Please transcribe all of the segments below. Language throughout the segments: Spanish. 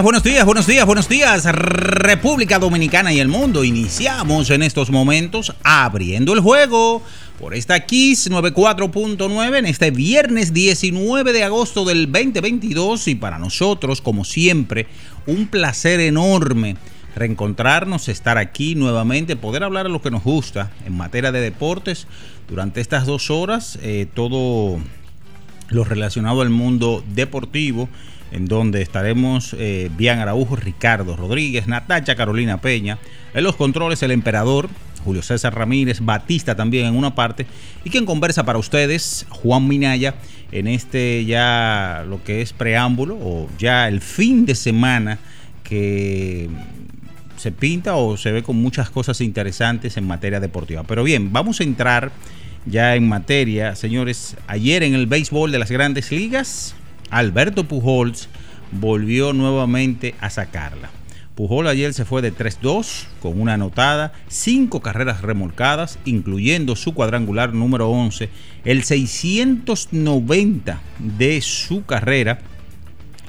Buenos días, buenos días, buenos días, República Dominicana y el mundo. Iniciamos en estos momentos abriendo el juego por esta Kiss 94.9 en este viernes 19 de agosto del 2022 y para nosotros, como siempre, un placer enorme reencontrarnos, estar aquí nuevamente, poder hablar de lo que nos gusta en materia de deportes durante estas dos horas, eh, todo lo relacionado al mundo deportivo en donde estaremos eh, Bian Araujo, Ricardo Rodríguez, Natacha Carolina Peña, en los controles el emperador, Julio César Ramírez, Batista también en una parte, y quien conversa para ustedes, Juan Minaya, en este ya lo que es preámbulo o ya el fin de semana que se pinta o se ve con muchas cosas interesantes en materia deportiva. Pero bien, vamos a entrar ya en materia, señores. Ayer en el béisbol de las grandes ligas, Alberto Pujols volvió nuevamente a sacarla. Pujol ayer se fue de 3-2 con una anotada, 5 carreras remolcadas, incluyendo su cuadrangular número 11, el 690 de su carrera,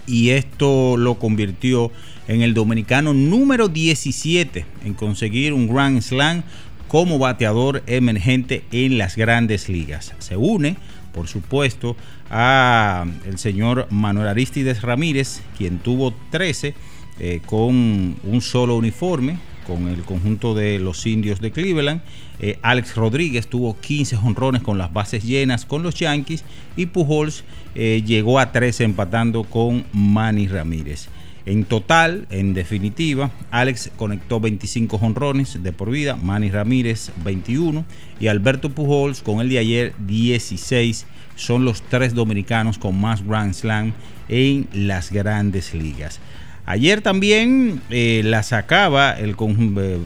y esto lo convirtió en el dominicano número 17 en conseguir un Grand Slam como bateador emergente en las grandes ligas. Se une, por supuesto, a el señor Manuel Aristides Ramírez, quien tuvo 13 eh, con un solo uniforme con el conjunto de los indios de Cleveland. Eh, Alex Rodríguez tuvo 15 honrones con las bases llenas con los Yankees y Pujols eh, llegó a 13 empatando con Manny Ramírez. En total, en definitiva, Alex conectó 25 honrones de por vida, Manny Ramírez 21 y Alberto Pujols con el de ayer 16 son los tres dominicanos con más Grand Slam en las grandes ligas. Ayer también eh, la sacaba el, eh,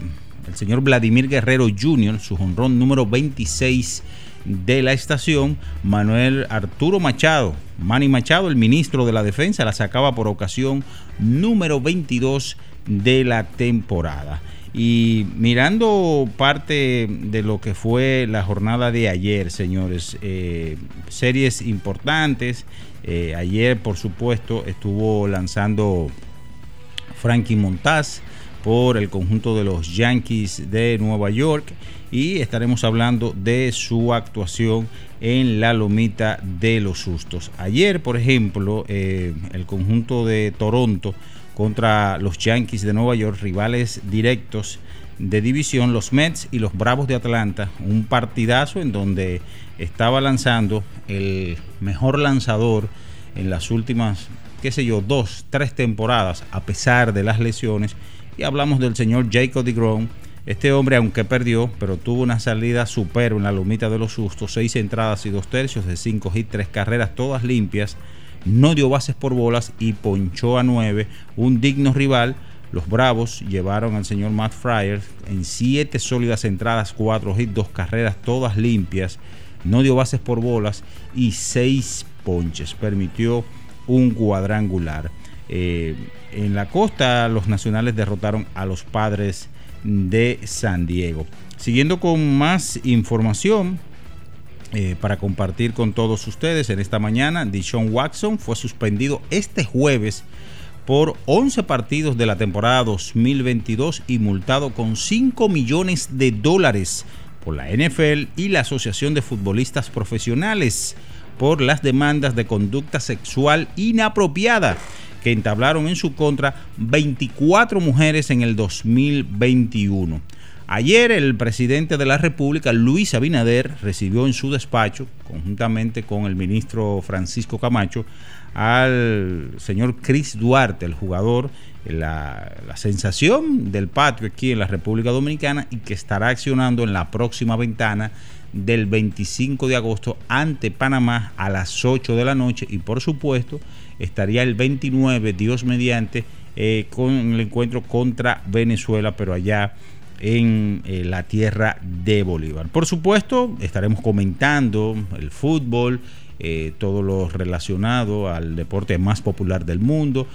el, señor Vladimir Guerrero Jr., su honrón número 26 de la estación. Manuel Arturo Machado, Manny Machado, el ministro de la Defensa, la sacaba por ocasión número 22 de la temporada. Y mirando parte de lo que fue la jornada de ayer, señores, eh, series importantes. Eh, ayer, por supuesto, estuvo lanzando Frankie Montaz por el conjunto de los Yankees de Nueva York y estaremos hablando de su actuación en la lomita de los sustos. Ayer, por ejemplo, eh, el conjunto de Toronto contra los Yankees de Nueva York, rivales directos de división, los Mets y los Bravos de Atlanta. Un partidazo en donde estaba lanzando el mejor lanzador en las últimas, qué sé yo, dos, tres temporadas, a pesar de las lesiones. Y hablamos del señor Jacob DeGrom. Este hombre, aunque perdió, pero tuvo una salida superba en la lomita de los sustos, seis entradas y dos tercios de cinco hits, tres carreras, todas limpias no dio bases por bolas y ponchó a nueve, un digno rival Los Bravos llevaron al señor Matt Fryer en siete sólidas entradas, cuatro hits, dos carreras, todas limpias. No dio bases por bolas y seis ponches. Permitió un cuadrangular. Eh, en la costa, los nacionales derrotaron a los padres de San Diego. Siguiendo con más información, eh, para compartir con todos ustedes en esta mañana. Dishon Watson fue suspendido este jueves por 11 partidos de la temporada 2022 y multado con 5 millones de dólares por la NFL y la Asociación de Futbolistas Profesionales por las demandas de conducta sexual inapropiada entablaron en su contra 24 mujeres en el 2021. Ayer el presidente de la República, Luis Abinader, recibió en su despacho, conjuntamente con el ministro Francisco Camacho, al señor Chris Duarte, el jugador, la, la, sensación del patio aquí en la República Dominicana y que estará accionando en la próxima ventana del 25 de agosto ante Panamá a las 8 de la noche y por supuesto estaría el 29, Dios mediante, eh, con el encuentro contra Venezuela, pero allá en eh, la tierra de Bolívar. Por supuesto, estaremos comentando el fútbol, eh, todo lo relacionado al deporte más popular del mundo,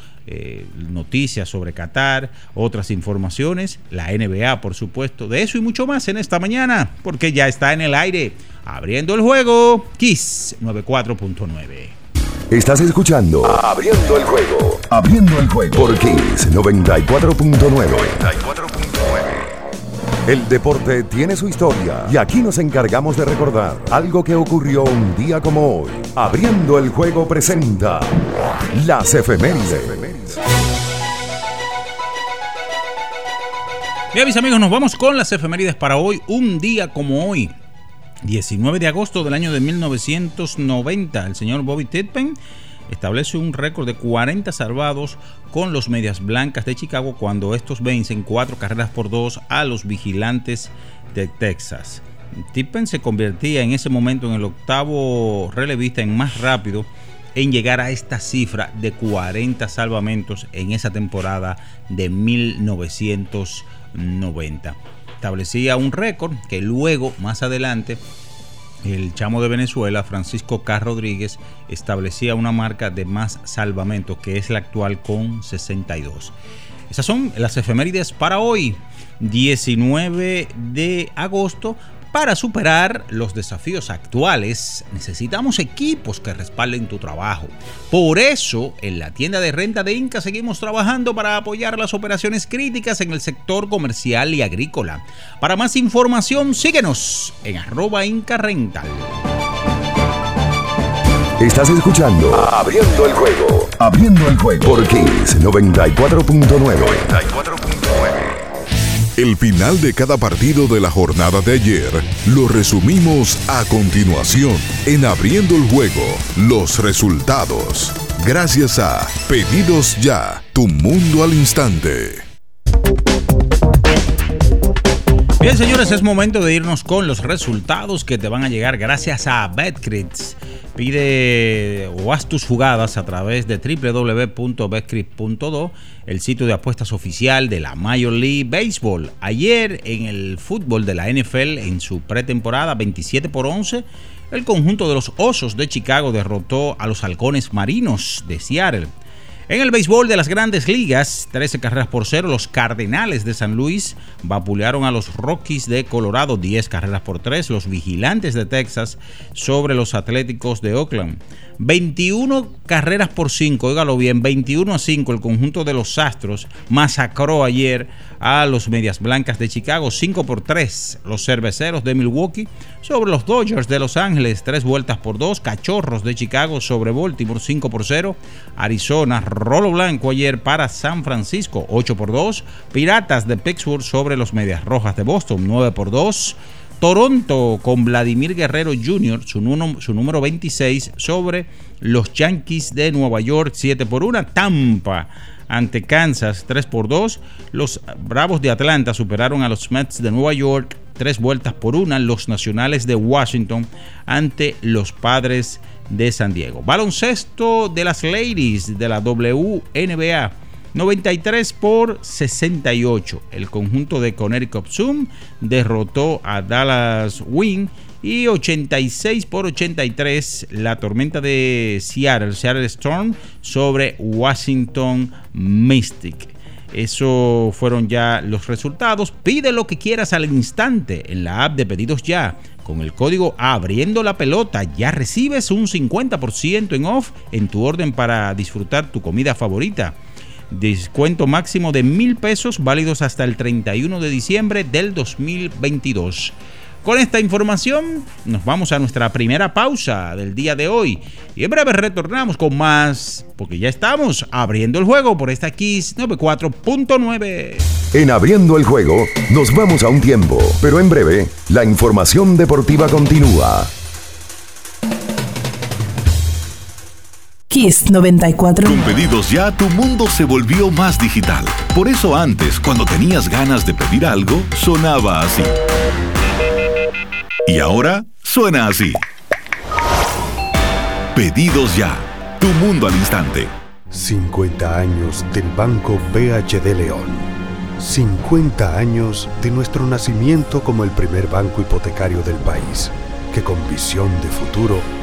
noticias sobre Qatar, otras informaciones, la NBA, por supuesto, de eso y mucho más en esta mañana, porque ya está en el aire, abriendo el juego, Kiss 94.9. Estás escuchando Abriendo el juego. Abriendo el juego por Kiss 94.9. El deporte tiene su historia y aquí nos encargamos de recordar algo que ocurrió un día como hoy. Abriendo el juego presenta las efemérides. Bien, mis amigos, nos vamos con las efemérides para hoy, un día como hoy. 19 de agosto del año de 1990, el señor Bobby Titpen establece un récord de 40 salvados con los Medias Blancas de Chicago cuando estos vencen cuatro carreras por dos a los Vigilantes de Texas. Tippen se convertía en ese momento en el octavo relevista en más rápido en llegar a esta cifra de 40 salvamentos en esa temporada de 1990. Establecía un récord que luego, más adelante, el chamo de Venezuela, Francisco K. Rodríguez, establecía una marca de más salvamento, que es la actual con 62. Esas son las efemérides para hoy, 19 de agosto. Para superar los desafíos actuales, necesitamos equipos que respalden tu trabajo. Por eso, en la tienda de renta de Inca seguimos trabajando para apoyar las operaciones críticas en el sector comercial y agrícola. Para más información, síguenos en arroba Inca Rental. Estás escuchando Abriendo el juego. Abriendo el juego por Kiss 94.9. El final de cada partido de la jornada de ayer lo resumimos a continuación en Abriendo el Juego, los resultados. Gracias a Pedidos Ya, tu mundo al instante. Bien, señores, es momento de irnos con los resultados que te van a llegar gracias a BetCrits. Pide o haz tus jugadas a través de www.betcrit.do, el sitio de apuestas oficial de la Major League Baseball. Ayer en el fútbol de la NFL, en su pretemporada 27 por 11, el conjunto de los Osos de Chicago derrotó a los Halcones Marinos de Seattle. En el béisbol de las grandes ligas, 13 carreras por cero, los Cardenales de San Luis vapulearon a los Rockies de Colorado, 10 carreras por 3, los Vigilantes de Texas sobre los Atléticos de Oakland. 21 carreras por 5, óigalo bien, 21 a 5 el conjunto de los Astros masacró ayer a los Medias Blancas de Chicago, 5 por 3 los Cerveceros de Milwaukee sobre los Dodgers de Los Ángeles, 3 vueltas por 2, Cachorros de Chicago sobre Baltimore, 5 por 0, Arizona, Rolo Blanco ayer para San Francisco, 8 por 2, Piratas de Pittsburgh sobre los Medias Rojas de Boston, 9 por 2, Toronto con Vladimir Guerrero Jr., su, número 26, sobre los Yankees de Nueva York, 7 por 1. Tampa ante Kansas, 3 por 2. Los Bravos de Atlanta superaron a los Mets de Nueva York, 3 vueltas por 1. Los Nacionales de Washington ante los Padres de San Diego. Baloncesto de las Ladies de la WNBA. 93 por 68. El conjunto de Connecticut Zoom derrotó a Dallas Wing y 86 por 83 la tormenta de Seattle, Seattle Storm sobre Washington Mystic. Eso fueron ya los resultados. Pide lo que quieras al instante en la app de pedidos ya. Con el código abriendo la pelota ya recibes un 50% en off en tu orden para disfrutar tu comida favorita. Descuento máximo de mil pesos válidos hasta el 31 de diciembre del 2022. Con esta información nos vamos a nuestra primera pausa del día de hoy y en breve retornamos con más porque ya estamos abriendo el juego por esta Kiss 94.9. En abriendo el juego nos vamos a un tiempo, pero en breve la información deportiva continúa. Kiss 94. Con pedidos ya tu mundo se volvió más digital. Por eso antes, cuando tenías ganas de pedir algo, sonaba así. Y ahora suena así. Pedidos ya. Tu mundo al instante. 50 años del Banco BHD León. 50 años de nuestro nacimiento como el primer banco hipotecario del país, que con visión de futuro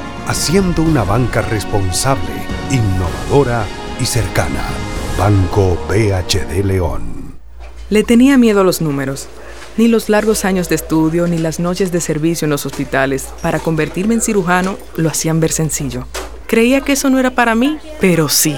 haciendo una banca responsable, innovadora y cercana. Banco BHD León. Le tenía miedo a los números ni los largos años de estudio ni las noches de servicio en los hospitales para convertirme en cirujano lo hacían ver sencillo. Creía que eso no era para mí, pero sí.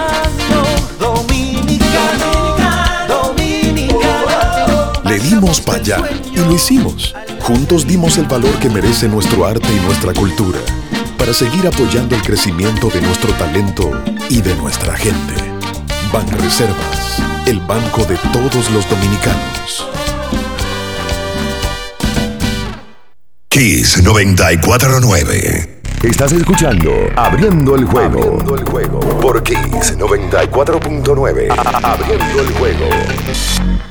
Le dimos para allá y lo hicimos. Juntos dimos el valor que merece nuestro arte y nuestra cultura para seguir apoyando el crecimiento de nuestro talento y de nuestra gente. Banreservas, el banco de todos los dominicanos. Kiss 949. Estás escuchando Abriendo el juego. Abriendo el juego. Por Kiss 94.9. Abriendo el juego.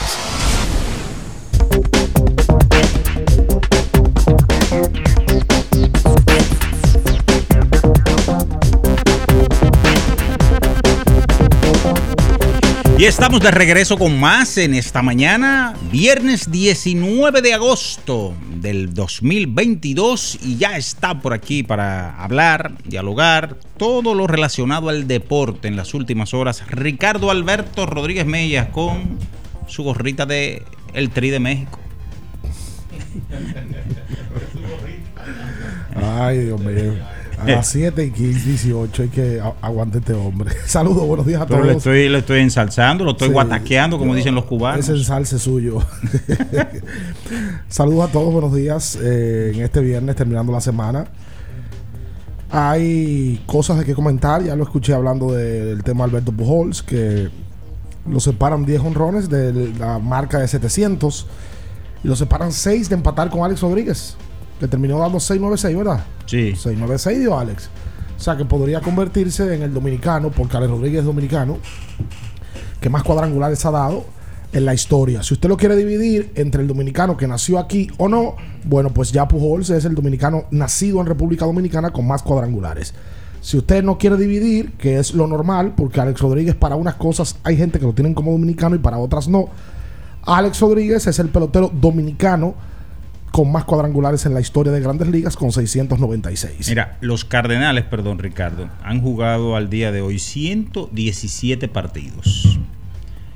Y estamos de regreso con más en esta mañana, viernes 19 de agosto del 2022 y ya está por aquí para hablar, dialogar, todo lo relacionado al deporte en las últimas horas. Ricardo Alberto Rodríguez Mellas con su gorrita de El Tri de México. Ay, Dios mío. A las 7 y 15, 18 hay que aguante este hombre. Saludos, buenos días a todos. Pero le estoy, le estoy ensalzando, lo estoy guataqueando, como dicen los cubanos. Ese ensalce suyo. Saludos a todos, buenos días. Eh, en este viernes, terminando la semana. Hay cosas de que comentar. Ya lo escuché hablando del tema Alberto Pujols, que lo separan 10 honrones de la marca de 700 y lo separan 6 de empatar con Alex Rodríguez. Le terminó dando 6-9-6, ¿verdad? Sí. 6-9-6 dio Alex. O sea que podría convertirse en el dominicano, porque Alex Rodríguez es dominicano, que más cuadrangulares ha dado en la historia. Si usted lo quiere dividir entre el dominicano que nació aquí o no, bueno, pues ya Pujols es el dominicano nacido en República Dominicana con más cuadrangulares. Si usted no quiere dividir, que es lo normal, porque Alex Rodríguez para unas cosas hay gente que lo tienen como dominicano y para otras no. Alex Rodríguez es el pelotero dominicano con más cuadrangulares en la historia de grandes ligas con 696. Mira, los Cardenales, perdón Ricardo, han jugado al día de hoy 117 partidos.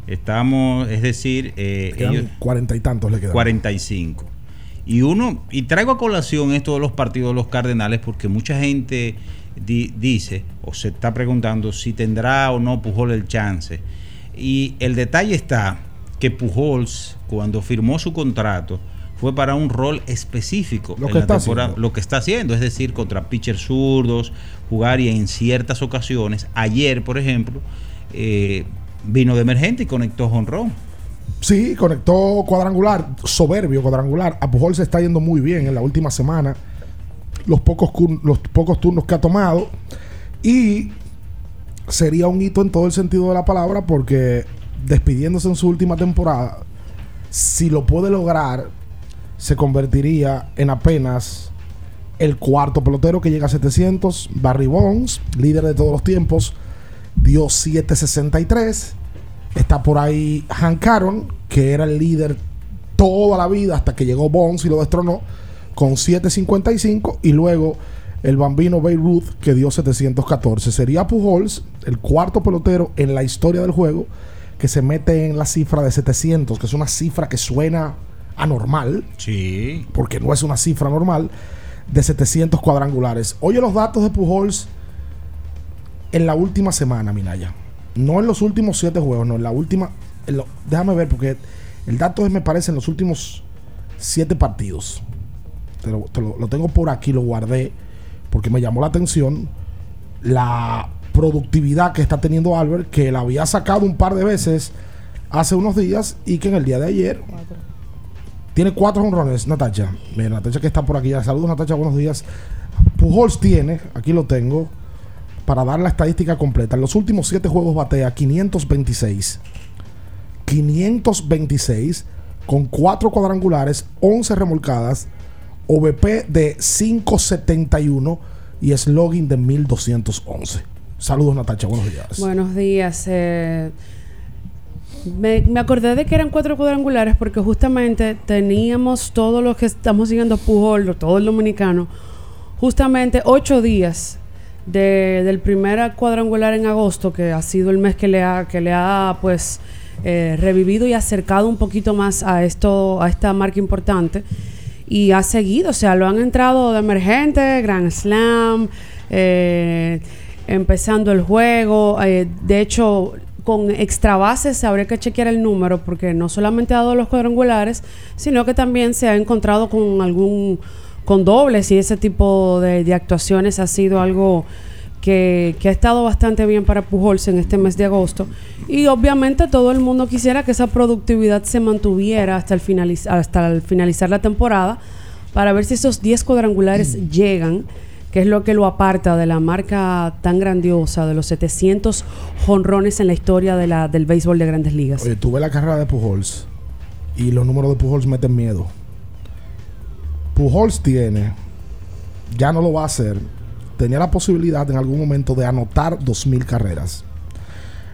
Estamos, es decir, eh, cuarenta y tantos le quedan. 45. Y uno, y traigo a colación esto de los partidos de los Cardenales porque mucha gente dice o se está preguntando si tendrá o no Pujol el chance. Y el detalle está que Pujols, cuando firmó su contrato, fue para un rol específico lo que, está lo que está haciendo, es decir, contra pitchers zurdos, jugar y en ciertas ocasiones, ayer por ejemplo, eh, vino de emergente y conectó jonrón. Sí, conectó cuadrangular, soberbio cuadrangular. A Pujol se está yendo muy bien en la última semana. Los pocos, los pocos turnos que ha tomado. Y sería un hito en todo el sentido de la palabra porque despidiéndose en su última temporada, si lo puede lograr, se convertiría en apenas el cuarto pelotero que llega a 700. Barry Bonds, líder de todos los tiempos, dio 763. Está por ahí Hank Aaron, que era el líder toda la vida hasta que llegó Bonds y lo destronó con 755. Y luego el bambino Babe Ruth, que dio 714. Sería Pujols el cuarto pelotero en la historia del juego que se mete en la cifra de 700, que es una cifra que suena anormal. Sí. Porque no es una cifra normal. De 700 cuadrangulares. Oye los datos de Pujols en la última semana, Minaya. No en los últimos siete juegos, no, en la última. déjame ver, porque el dato es, me parece, en los últimos siete partidos. lo, lo tengo por aquí, lo guardé, porque me llamó la atención la productividad que está teniendo Albert, que la había sacado un par de veces hace unos días y que en el día de ayer tiene cuatro honrones, Natacha. Mira, Natacha que está por aquí. Saludos, Natacha, buenos días. Pujols tiene, aquí lo tengo, para dar la estadística completa. En los últimos siete juegos batea 526. 526 con cuatro cuadrangulares, 11 remolcadas, OVP de 571 y slogan de 1211. Saludos, Natacha, buenos días. Buenos días. Eh me, acordé de que eran cuatro cuadrangulares porque justamente teníamos todos los que estamos siguiendo Pujol, todo el dominicano, justamente ocho días de- del primer cuadrangular en agosto, que ha sido el mes que le ha, que le ha pues eh, revivido y acercado un poquito más a esto, a esta marca importante. Y ha seguido, o sea, lo han entrado de emergente, Grand Slam, eh, empezando el juego. eh, de hecho, con extra bases habría que chequear el número porque no solamente ha dado los cuadrangulares, sino que también se ha encontrado con algún con dobles y ese tipo de, de actuaciones ha sido algo que, que ha estado bastante bien para Pujols en este mes de agosto. Y obviamente todo el mundo quisiera que esa productividad se mantuviera hasta el, finaliz- hasta el finalizar la temporada para ver si esos 10 cuadrangulares llegan, que es lo que lo aparta de la marca tan grandiosa de los 700 jonrones en la historia del béisbol de grandes ligas. Oye, tuve la carrera de Pujols y los números de Pujols meten miedo. Pujols tiene, ya no lo va a hacer, tenía la posibilidad en algún momento de anotar 2.000 carreras.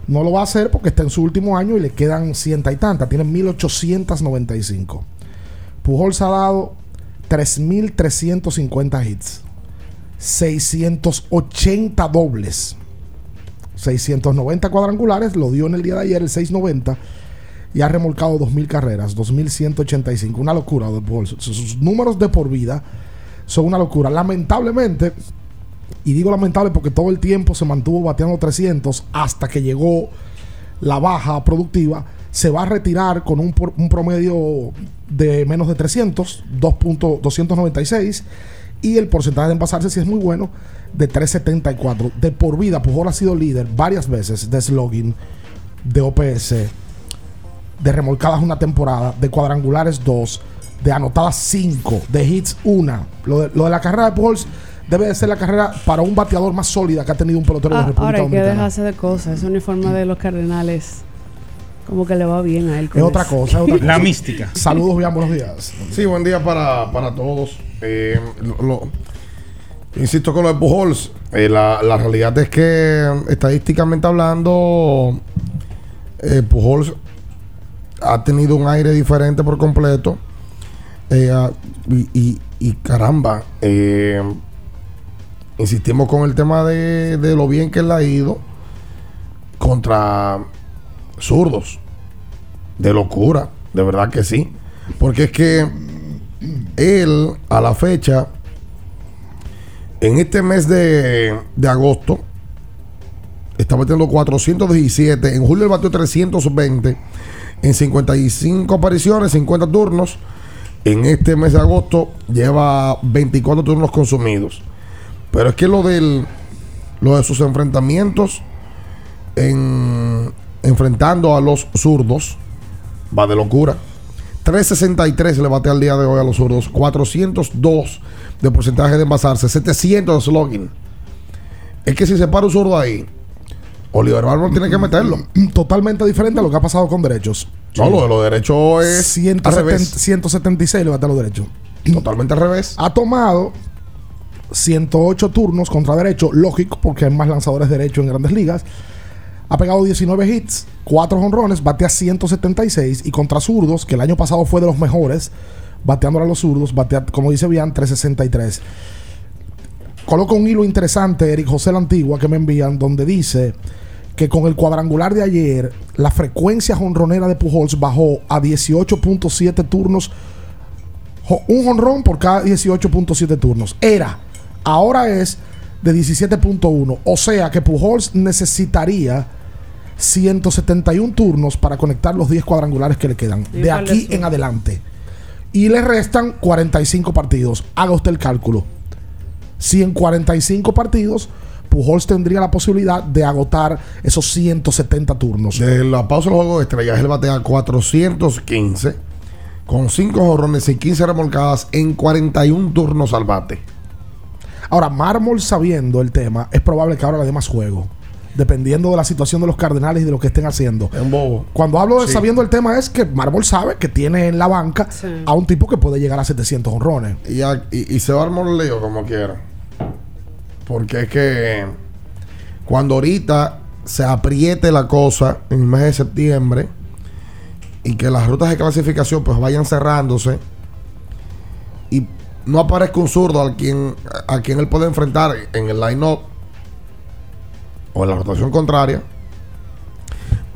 No lo va a hacer porque está en su último año y le quedan cienta y tantas, tiene 1.895. Pujols ha dado 3.350 hits, 680 dobles, 690 cuadrangulares, lo dio en el día de ayer el 690 y ha remolcado 2.000 carreras, 2.185. Una locura. Sus, números de por vida son una locura. Lamentablemente, y digo lamentable porque todo el tiempo se mantuvo bateando 300 hasta que llegó la baja productiva, se va a retirar con un, un promedio de menos de 300, 2.296 y el porcentaje de envasarse si es muy bueno de 374. De por vida, Pujol ha sido líder varias veces de slogan, de OPS, de remolcadas una temporada, de cuadrangulares dos, de anotadas cinco, de hits una. Lo de, lo de la carrera de Pujols debe de ser la carrera para un bateador más sólida que ha tenido un pelotero de Ah, República ahora hay que dejarse de cosas. Ese uniforme de los Cardenales, como que le va bien a él. con Es otra cosa, es otra cosa. La mística. Saludos, bien, buenos días. Sí, buen día para, para todos. Eh, lo- lo- insisto con lo de Pujols. eh, la, la realidad es que estadísticamente hablando, eh, Pujols ha tenido un aire diferente por completo. Eh, ah, y, y- y caramba, eh, insistimos con el tema de, de lo bien que él ha ido contra zurdos. De locura, de verdad que sí. Porque es que él, a la fecha, en este mes de, de agosto, está metiendo 417. En julio él batió 320. En 55 apariciones, 50 turnos. En este mes de agosto lleva 24 turnos consumidos. Pero es que lo del lo de sus enfrentamientos en enfrentando a los zurdos va de locura. 363 le bate al día de hoy a los zurdos, 402 de porcentaje de envasarse, 700 de slogan. Es que si se para un zurdo ahí, Oliver Barber tiene que meterlo. Totalmente diferente a lo que ha pasado con derechos. No, lo de los derechos es 170 al revés. 176 le bate a los derechos. Totalmente al revés. Ha tomado 108 turnos contra derecho, lógico, porque hay más lanzadores derechos en grandes ligas. Ha pegado 19 hits, 4 honrones, batea 176 y contra zurdos, que el año pasado fue de los mejores, bateándole a los zurdos, batea, como dice bien, 363. Coloco un hilo interesante, Eric José La Antigua, que me envían, donde dice que con el cuadrangular de ayer, la frecuencia jonronera de Pujols bajó a 18.7 turnos un honrón por cada 18.7 turnos. Era. Ahora es de 17.1. O sea que Pujols necesitaría 171 turnos para conectar los 10 cuadrangulares que le quedan. ¿Y De aquí en adelante. Y le restan 45 partidos. Haga usted el cálculo. Si en 45 partidos Pujols tendría la posibilidad de agotar esos 170 turnos. De la pausa del juego de estrellas, él batea 415 con 5 jorrones y 15 remolcadas en 41 turnos al bate. Ahora, Mármol sabiendo el tema, es probable que ahora le dé más juego. Dependiendo de la situación de los Cardenales y de lo que estén haciendo. Es un bobo. Cuando hablo de Sí. sabiendo el tema es que Mármol sabe que tiene en la banca a un tipo que puede llegar a 700 honrones. Y, a- y- y se va a armar un lío como quiera. Porque es que cuando ahorita se apriete la cosa en el mes de septiembre y que las rutas de clasificación pues vayan cerrándose y no aparezca un zurdo al quien, a quien él puede enfrentar en el line-up o en la rotación contraria,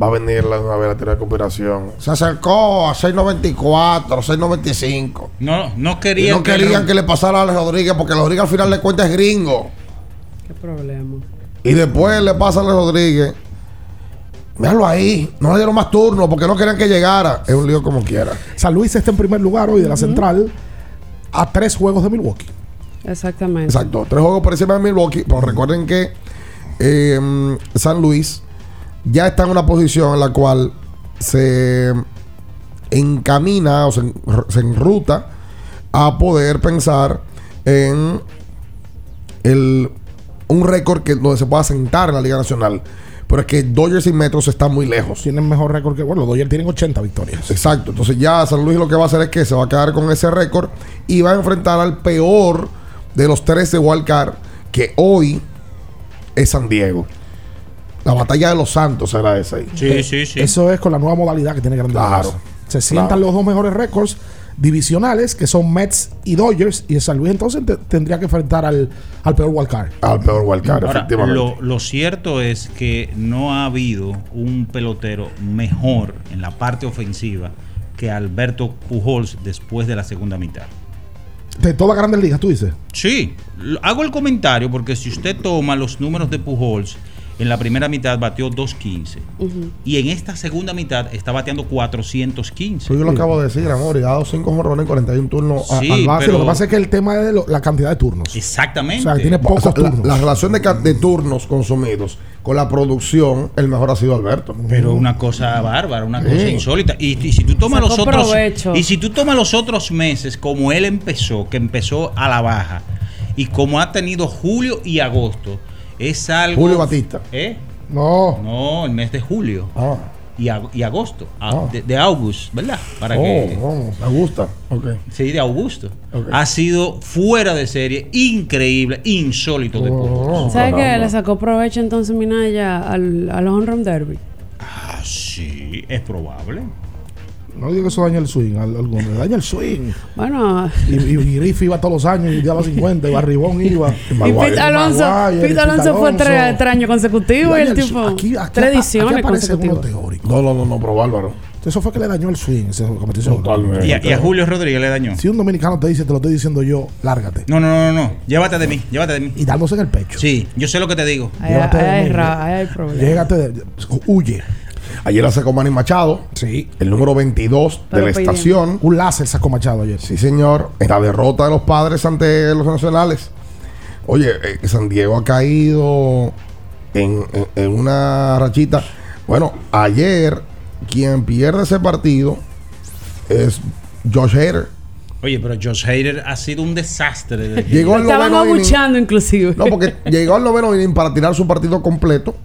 va a venir la, una vez la teoría de conspiración. Se acercó a 6.94, 6.95. No, no Y querían no querían que le pasara a Alex Rodríguez porque Rodríguez al final de cuentas es gringo. ¿Qué problema? Y después le pasa a Alex Rodríguez. Míralo ahí. No le dieron más turno porque no querían que llegara. Es un lío como quiera. San Luis está en primer lugar hoy de la central a tres juegos de Milwaukee. Exactamente. Exacto. Tres juegos por encima de Milwaukee. Pero recuerden que eh, San Luis ya está en una posición en la cual se encamina o se, se enruta a poder pensar en el, un récord que donde se pueda sentar en la Liga Nacional. Pero es que Dodgers y Metros están muy lejos. Tienen mejor récord que. Bueno, los Dodgers tienen 80 victorias. Exacto. Entonces ya San Luis lo que va a hacer es que se va a quedar con ese récord y va a enfrentar al peor de los tres de Wildcard que hoy es San Diego. La batalla de los Santos será esa ahí. Sí, sí, sí. Eso es con la nueva modalidad que tiene Grandes Claro. Ligas. Se sientan Claro. los dos mejores récords divisionales, que son Mets y Dodgers, y San Luis entonces te- tendría que enfrentar al, al peor wildcard. Al peor wildcard, Ahora, efectivamente. lo, lo cierto es que no ha habido un pelotero mejor en la parte ofensiva que Alberto Pujols después de la segunda mitad. De todas Grandes Ligas, tú dices. Sí, hago el comentario porque si usted toma los números de Pujols, en la primera mitad batió 2.15 y en esta segunda mitad está bateando 415. Pues yo lo acabo de decir, amor, y ha dado 5 jorrones en 41 turnos a- Sí, al base. pero- Lo que pasa es que el tema es lo- la cantidad de turnos. Exactamente. O sea, tiene pocos O sea, la, turnos. la relación de, turnos consumidos con la producción, el mejor ha sido Alberto. Pero una cosa bárbara, una Sí. cosa insólita. Y, y si tú tomas Sacó los otros provecho. y si tú tomas los otros meses como él empezó, que empezó a la baja y como ha tenido julio y agosto, es algo Julio Batista. ¿Eh? No. No, el mes de julio. Ah. Y, ag- y agosto, a- Ah. de, de August, ¿verdad? Para oh, que oh, me gusta. Ok. Sí, de Augusto. Ok. Ha sido fuera de serie, increíble, insólito de Pujols. ¿Sabes qué? Le sacó provecho entonces Minaya al, al home run derby. Ah, sí, es probable. No digo que eso daña el swing, al- alguno. Le daña el swing. Bueno, Y, y, y Griffith iba todos los años y daba 50, y Barribón iba. y Pete Alonso, Maguire, Pete Alonso fue tres, tres años consecutivos y el el tipo. swing. Aquí, aquí, tres ediciones consecutivas. No, no, no, no, pero bárbaro. Eso fue que le dañó el swing. Error. Totalmente. Y a, y a Julio Rodríguez le dañó. Si un dominicano te dice, te lo estoy diciendo yo, lárgate. No, no, no, no, no. Llévate de mí, llévate de mí. Y dándose en el pecho. Sí, yo sé lo que te digo. Ahí, Llévate de ahí hay mí. ra- ahí hay problema. Llégate de, huye. Ayer la sacó Manny Machado. Sí. El número 22 Pero de la estación. Un láser sacó Machado ayer. Sí, señor. En la derrota de los padres ante los nacionales. Oye, eh, San Diego ha caído en, en- en una rachita. Bueno, ayer quien pierde ese partido es Josh Hader. Oye, pero Josh Hader ha sido un desastre. Llegó al Estaban abuchando inclusive. No, porque llegó al noveno inning para tirar su partido completo.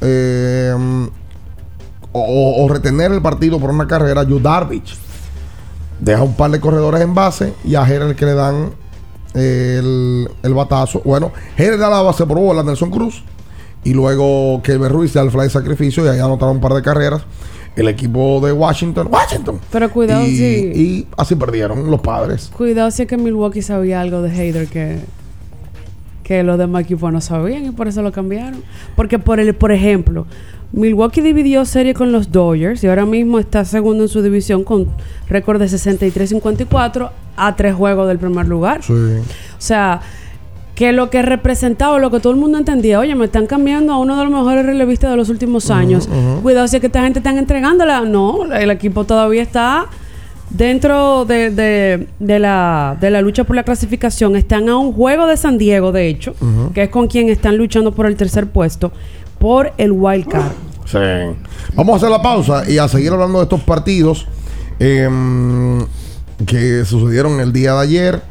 eh, o, o retener el partido por una carrera. Yu Darvish deja un par de corredores en base y a Herer el que le dan el, el batazo. Bueno, Herer da la base por bola Nelson Cruz. Y luego Kelvin Ruiz da el fly de sacrificio y ahí anotaron un par de carreras. El equipo de Washington. Washington. Pero cuidado y, si. y así perdieron los padres. Cuidado si es que Milwaukee sabía algo de Hader que, que los demás equipos no sabían y por eso lo cambiaron. Porque por el, por ejemplo, Milwaukee dividió serie con los Dodgers y ahora mismo está segundo en su división con récord de 63-54 a tres juegos del primer lugar. Sí. O sea, que lo que representaba, lo que todo el mundo entendía, oye, me están cambiando a uno de los mejores relevistas de los últimos años. Cuidado si es que esta gente están entregándola. No, el equipo todavía está dentro de, de- de la, de la lucha por la clasificación. Están a un juego de San Diego, de hecho, que es con quien están luchando por el tercer puesto, por el wild card. Sí. Vamos a hacer la pausa y a seguir hablando de estos partidos em, que sucedieron el día de ayer.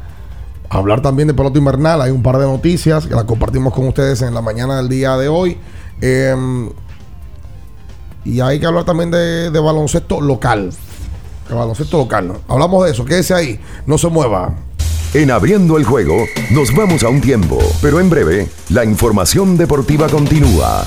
Hablar también de pelota invernal. Hay un par de noticias que las compartimos con ustedes en la mañana del día de hoy. Em, y hay que hablar también de, de baloncesto local. De baloncesto local. Hablamos de eso. Quédese ahí. No se mueva. En abriendo el juego, nos vamos a un tiempo, pero en breve, la información deportiva continúa.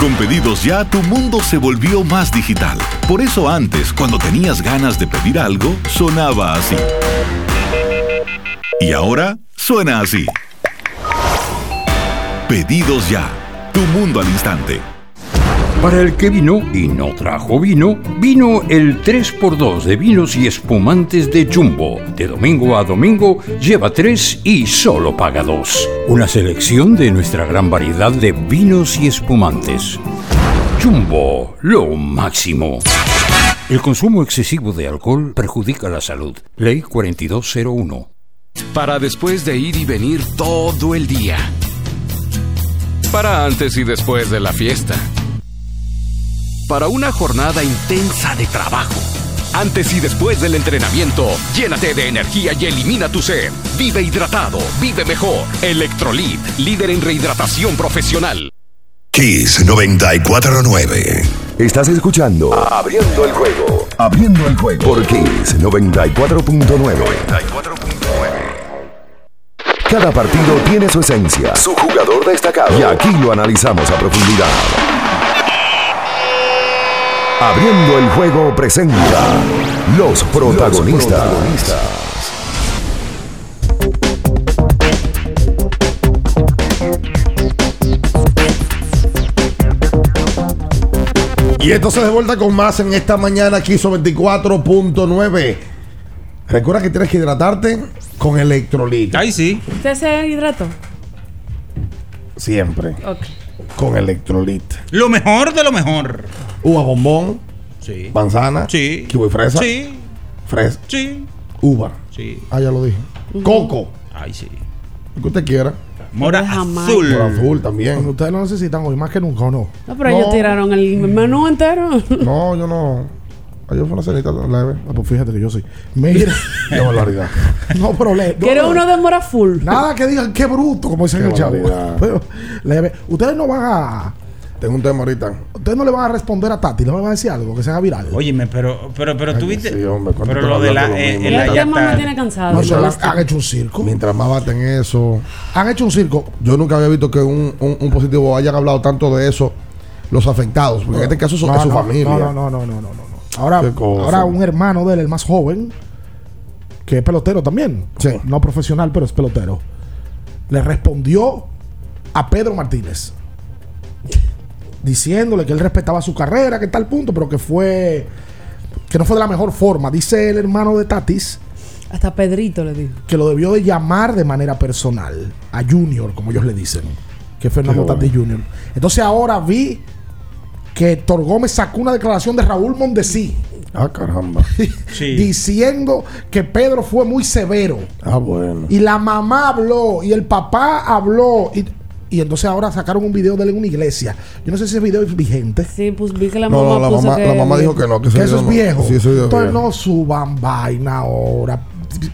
Con pedidos ya, tu mundo se volvió más digital. Por eso antes, cuando tenías ganas de pedir algo, sonaba así. Y ahora suena así. Pedidos ya. Tu mundo al instante. Para el que vino y no trajo vino, vino el 3x2 de vinos y espumantes de Jumbo. De domingo a domingo, lleva 3 y solo paga 2. Una selección de nuestra gran variedad de vinos y espumantes. Jumbo, lo máximo. El consumo excesivo de alcohol perjudica la salud. Ley 4201. Para después de ir y venir todo el día. Para antes y después de la fiesta. Para una jornada intensa de trabajo. Antes y después del entrenamiento, llénate de energía y elimina tu sed. Vive hidratado, vive mejor. Electrolit, líder en rehidratación profesional. Kiss 949. Estás escuchando Abriendo el juego. Abriendo el juego por Kiss 94.9. Cada partido tiene su esencia, su jugador destacado. Y aquí lo analizamos a profundidad. Abriendo el juego presenta los protagonistas. Y esto se de vuelta con más en esta mañana aquí sobre 24.9. Recuerda que tienes que hidratarte con electrolito. Ay, sí. ¿Usted se hidrató? Siempre. Ok. Con electrolito. Lo mejor de lo mejor. Uva bombón. Sí. Manzana. Sí. Kiwi fresa. Sí. Fresa. Sí. Uva. Sí. Ah, ya lo dije. Coco. Ay, sí. Lo que usted quiera. Mora azul. Mora azul también. Ustedes lo necesitan hoy más que nunca, ¿o no? No, pero ellos tiraron el menú entero. No, yo no. Ayer fue una cenita leve. Ah, pues fíjate que yo sí. Mira. Qué barbaridad. no, pero le. no, Quiero no. uno de mora full. Nada que digan qué bruto, como dicen el chavo. Pero, leve. Ustedes no van a. Tengo un tema ahorita. Ustedes no le van a responder a Tati, no le van a decir algo que sea viral. Óyeme, pero, pero, pero tú viste. Sí, hombre, cuando pero lo de la. lo eh, el tema me tiene cansado. No, solo han hecho un circo. Mientras más baten eso. Han hecho un circo. Yo nunca había visto que un, un- un positivo hayan hablado tanto de eso los afectados. Porque en este caso son- No, es su no, familia. No, no, no, no, no, no. Ahora, ahora un hermano de él, el más joven, que es pelotero también. Sí. No profesional, pero es pelotero. Le respondió a Pedro Martínez. Diciéndole que él respetaba su carrera, que tal punto, pero que fue. que no fue de la mejor forma. Dice el hermano de Tatis Hasta Pedrito le dijo. que lo debió de llamar de manera personal a Junior, como ellos le dicen, que es Fernando bueno. Tatis Junior. Entonces ahora vi que Héctor Gómez sacó una declaración de Raúl Mondesí Ah, caramba. Sí. diciendo que Pedro fue muy severo. Ah, bueno. Y la mamá habló y el papá habló. Y, y entonces ahora sacaron un video de él en una iglesia. Yo no sé si ese video es vigente. Sí, pues vi que la No, mamá no, la puso mamá, que la mamá dijo que no. Que, Que eso es no- viejo. Sí, ese video es Entonces viejo. no suban vaina ahora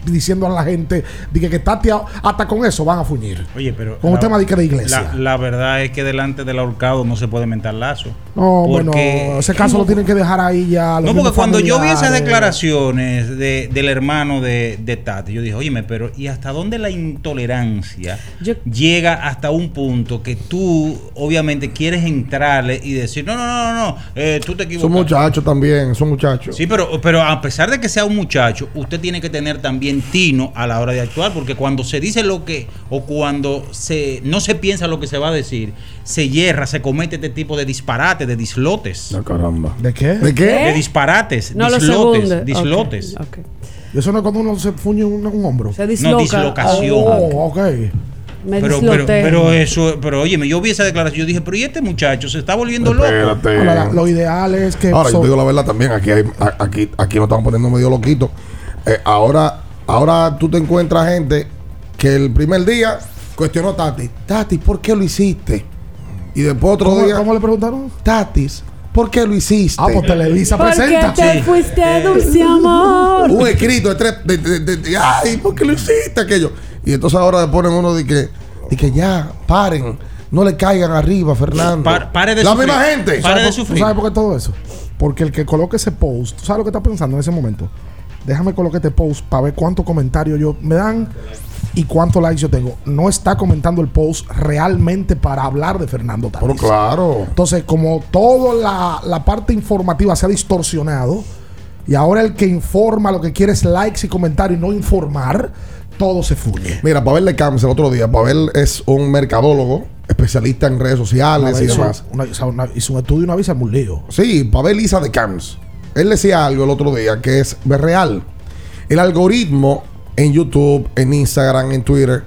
diciendo a la gente de que Tati a- hasta con eso van a fuñir. Oye, pero. Con un la- tema de que de iglesia. La, la verdad es que delante del ahorcado no se puede mentar lazo. No, bueno, ese caso lo tienen que dejar ahí ya. los No, porque cuando yo vi esas declaraciones de, del hermano de, de Tati, yo dije, óyeme, pero ¿y hasta dónde la intolerancia Yo- llega hasta un punto que tú obviamente quieres entrarle y decir, no, no, no, no, no, eh, tú te Son equivocas? muchachos también, son muchachos. Sí, pero, pero a pesar de que sea un muchacho, usted tiene que tener también tino a la hora de actuar, porque cuando se dice lo que, o cuando se no se piensa lo que se va a decir, se hierra, se comete este tipo de disparate, de dislotes. Ah, caramba. ¿De qué? ¿De qué? De disparates, No dislotes, dislotes. Eso no es cuando uno se fuñe un, un hombro. Se disloca. No, dislocación. Oh, ok. Me Pero, pero, pero eso, pero óyeme, yo vi esa declaración, yo dije, pero ¿y este muchacho se está volviendo loco? Espérate. Ahora, la- lo ideal es que. Ahora, yo te digo la verdad también, aquí, hay, aquí, aquí nos estamos poniendo medio loquitos. Eh, ahora, ahora tú te encuentras gente que el primer día cuestionó a Tati. Tati, ¿por qué lo hiciste? Y después otro ¿Cómo, día, cómo le preguntaron? Tatis, ¿por qué lo hiciste? Ah, pues Televisa ¿Por qué presenta. te Sí. fuiste, dulce amor? Un escrito de tres, de, de- de- de- ay, ¿por qué lo hiciste aquello? Y entonces ahora le ponen uno de que, de que ya, paren, no le caigan arriba, Fernando. Pa- pare de La sufrir. misma gente. Pare de ¿Sabes por- sufrir. ¿Sabes por qué todo eso? Porque el que coloque ese post, ¿tú sabes lo que está pensando en ese momento? Déjame colocar este post para ver cuántos comentarios yo me dan y cuántos likes yo tengo. No está comentando el post realmente para hablar de Fernando Tatis. Pero claro. Entonces, como toda la, la parte informativa se ha distorsionado y ahora el que informa lo que quiere es likes y comentarios y no informar, todo se fuye. Mira, Pavel de Camps el otro día, Pavel es un mercadólogo, especialista en redes sociales y hizo, demás. una- hizo una- hizo un estudio y una armó un lío. Sí, Pavel Isa de Camps. Él decía algo el otro día que es real. El algoritmo en YouTube, en Instagram, en Twitter,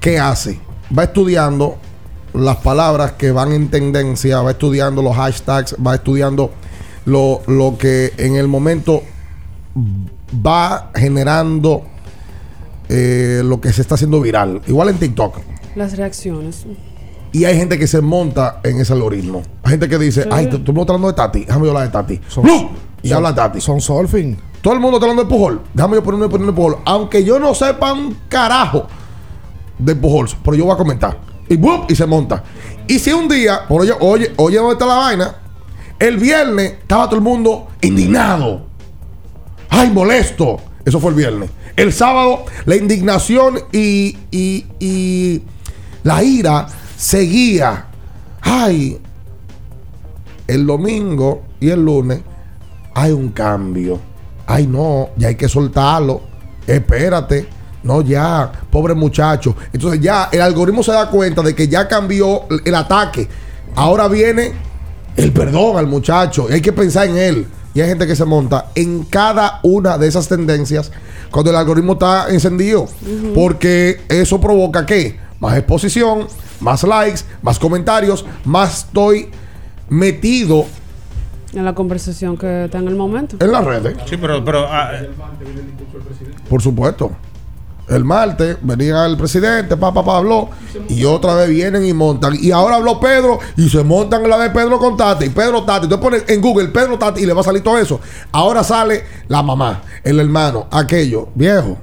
¿qué hace? Va estudiando las palabras que van en tendencia, va estudiando los hashtags, va estudiando lo, lo que en el momento va generando eh, lo que se está haciendo viral. Igual en TikTok. Las reacciones. Y hay gente que se monta en ese algoritmo. Hay gente que dice, ay, tú tú me estás hablando de Tati, déjame hablar de Tati. Y son- habla Tati. Son surfing. Todo el mundo está hablando de Pujol. Déjame yo ponerme, ponerme Pujol. Aunque yo no sepa un carajo de Pujol, pero yo voy a comentar. Y ¡bum! y se monta. Y si un día, por oye, oye, oye, ¿dónde está la vaina? El viernes estaba todo el mundo indignado. ¡Ay, molesto! Eso fue el viernes. El sábado, la indignación y, y, y la ira seguía. ¡Ay! El domingo y el lunes hay un cambio. Ay, no, ya hay que soltarlo. Espérate. No, ya, pobre muchacho. Entonces ya el algoritmo se da cuenta de que ya cambió el ataque. Ahora viene el perdón al muchacho. Y hay que pensar en él. y hay gente que se monta en cada una de esas tendencias cuando el algoritmo está encendido. Porque eso provoca que más exposición, más likes, más comentarios, más estoy metido En la conversación que está en el momento. en las redes. Sí, pero, pero ah, Por supuesto. El martes venía el presidente, papá, papá habló, y otra vez vienen y montan. Y ahora habló Pedro y se montan en la de Pedro con Tati. Pedro Tati. Tú pones en Google Pedro Tati y le va a salir todo eso. Ahora sale la mamá, el hermano, aquello, viejo.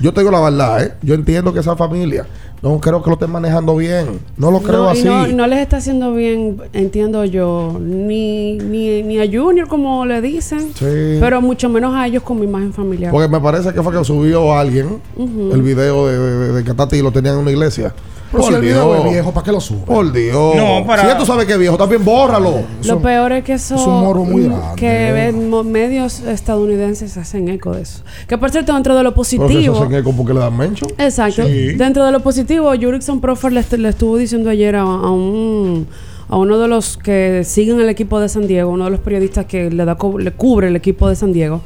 Yo te digo la verdad, ¿eh? Yo entiendo que esa familia no creo que lo estén manejando bien. No lo creo No, y así. no, no les está haciendo bien, entiendo yo, ni, ni, ni a Junior como le dicen, Sí. pero mucho menos a ellos como imagen familiar. Porque me parece que fue que subió alguien el video de, de- de que a Tati lo tenían en una iglesia. Pero si el video es viejo, ¿para qué lo sube? Por Dios. No, para- Si ya tú sabes que es viejo, también bórralo. Lo peor es que eso. es un morbo muy grande. Que medios estadounidenses hacen eco de eso. Que por cierto, dentro de lo Pero que eso positivo. hacen eco porque le dan mencho. Exacto. Sí. Dentro de lo positivo, Jurickson Profer le, est- le estuvo diciendo ayer a, a un a uno de los que siguen el equipo de San Diego, uno de los periodistas que le da le cubre el equipo de San Diego,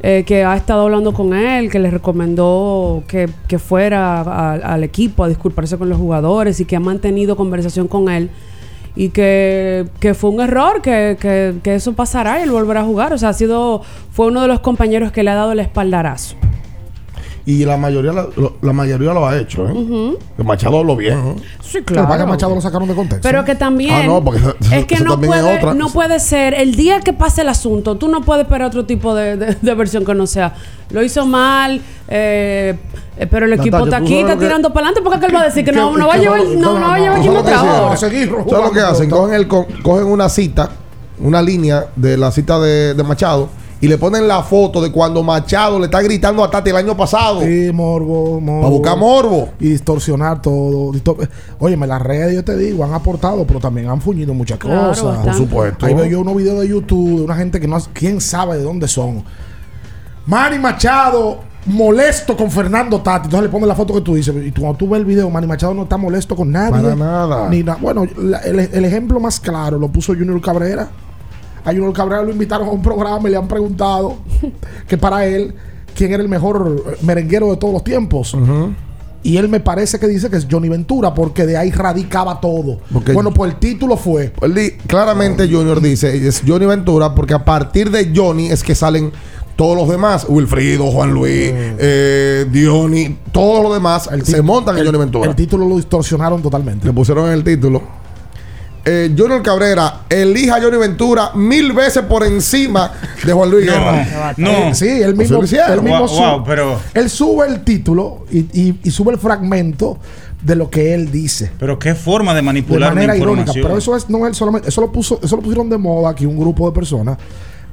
eh, que ha estado hablando con él, que le recomendó que, que fuera al equipo a disculparse con los jugadores y que ha mantenido conversación con él y que, que fue un error, que, que, que eso pasará y él volverá a jugar. O sea, ha sido, fue uno de los compañeros que le ha dado el espaldarazo. Y la mayoría, la, lo- la mayoría lo ha hecho, ¿eh? Machado habló bien. ¿eh? Sí, Lo que pasa es que Machado lo sacaron de contexto. Pero que también Ah, no, porque es que no es puede, otra. no puede ser el día que pase el asunto, tú no puedes esperar otro tipo de, de- de versión que no sea. Lo hizo mal, eh, eh, pero el equipo Natalia, está ¿tú aquí, está lo que- tirando para adelante porque él va a decir que ¿Qué- no, no va a llevar, va- no, no va a llevar ¿Sabes equipo lo trabajo. hacen? ¿Sabes lo que hacen? Cogen, el, co- cogen una cita, una línea de la cita de, de Machado y le ponen la foto de cuando Machado le está gritando a Tati el año pasado. Sí, morbo, morbo. Para buscar morbo. Y distorsionar todo. Distor- Óyeme, las redes, yo te digo, han aportado, pero también han fuñido muchas Claro, cosas. bastante. Por supuesto. Ahí veo yo unos videos de YouTube de una gente que no quién sabe de dónde son. Manny Machado molesto con Fernando Tati. Entonces le ponen la foto que tú dices. Y tú- cuando tú ves el video, Manny Machado no está molesto con nadie. Para nada. Ni na- bueno, la- el, el ejemplo más claro lo puso Junior Cabrera. A Junior Cabrera lo invitaron a un programa y le han preguntado que para él, quién era el mejor merenguero de todos los tiempos. Y él me parece que dice que es Johnny Ventura, porque de ahí radicaba todo. Porque- bueno, pues el título fue. Di- claramente Junior dice, es Johnny Ventura, porque a partir de Johnny es que salen todos los demás. Wilfrido, Juan Luis, eh, Diony, todos los demás se montan en Johnny Ventura. El título lo distorsionaron totalmente. Le pusieron en el título. Eh, Junior Cabrera elija a Johnny Ventura mil veces por encima de Juan Luis Guerra. no. Sí, él mismo, hicieron. él mismo Wow, sube, wow, pero- él sube el título y, y- y sube el fragmento de lo que él dice. Pero qué forma de De manipular manera la irónica. Pero eso es, no él solamente, eso lo puso, eso lo pusieron de moda aquí un grupo de personas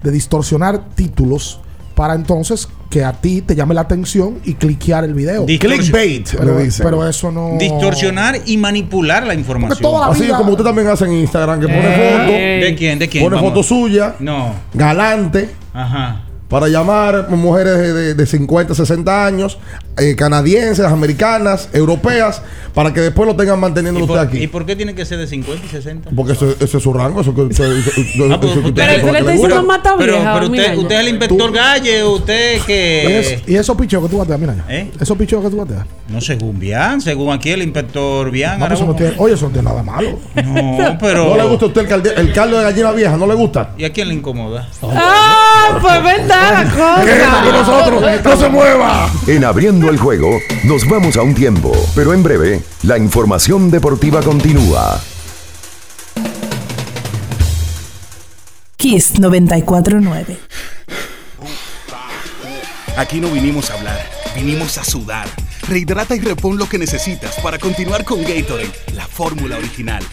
de distorsionar títulos para entonces que a ti te llame la atención y cliquear el video. Clickbait, Pero, pero eso no. Distorsionar y manipular la información. Así como usted también hace en Instagram, que pone Eh, foto. ¿De quién? ¿De quién? Pone Vamos. foto suya. No. Galante. Ajá. Para llamar mujeres de, de- de 50, 60 años, eh, canadienses, americanas, europeas, para que después lo tengan manteniendo ¿Y usted por, aquí. ¿Y por qué tiene que ser de 50 y 60? Porque eso, ese es su rango. Eso, que- eso- eso- eso- Ah, pues, eso usted- usted- le gusta. mata pero, vieja, pero usted, usted es el inspector Galle, usted que... y esos picheos que tú bateas, mira. ¿Eh? Esos picheos que tú bateas. No, según Bian, según aquí el inspector Bian. No, pues eso no Araújo. tiene- oye, eso no tiene nada malo. No, pero... ¿No le gusta a usted el, calde- el caldo de gallina vieja? ¿No le gusta? ¿Y a quién le incomoda? Ah, pues verdad la cosa. nosotros! ¡No se mueva! En abriendo el juego, nos vamos a un tiempo, pero en breve, la información deportiva continúa. Kiss 949. Aquí no vinimos a hablar, vinimos a sudar. Rehidrata y repon lo que necesitas para continuar con Gatorade, la fórmula original.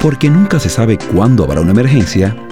Porque nunca se sabe cuándo habrá una emergencia,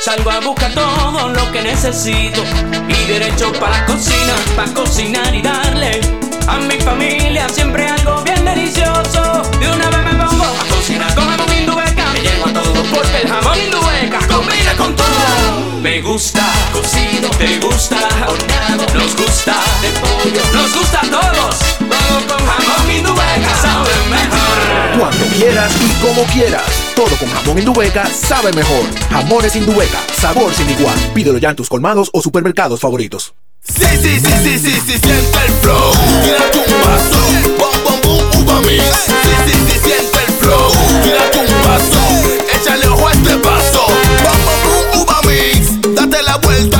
salgo a buscar todo lo que necesito y derecho para la cocina, para cocinar y darle a mi familia siempre algo bien delicioso. De una vez me pongo a cocinar con jamón indubeca, me llevo a todo porque el jamón indubeca combina con todo. Me gusta cocido, te gusta horneado, nos gusta de pollo, nos gusta a todos. Con jamón indubeca, sabe mejor. Cuando quieras y como quieras. Todo con jamón Indubeca sabe mejor. Jamones Indubeca, sabor sin igual. Pídelo ya en tus colmados o supermercados favoritos. Sí, sí, sí, sí, sí, sí, siente el flow. Tírate un paso, bom, bom, bom, uva mix. Sí, sí, sí, siente el flow. Tírate un paso, échale ojo a este paso. Bom, bom, bom, uva mix. Date la vuelta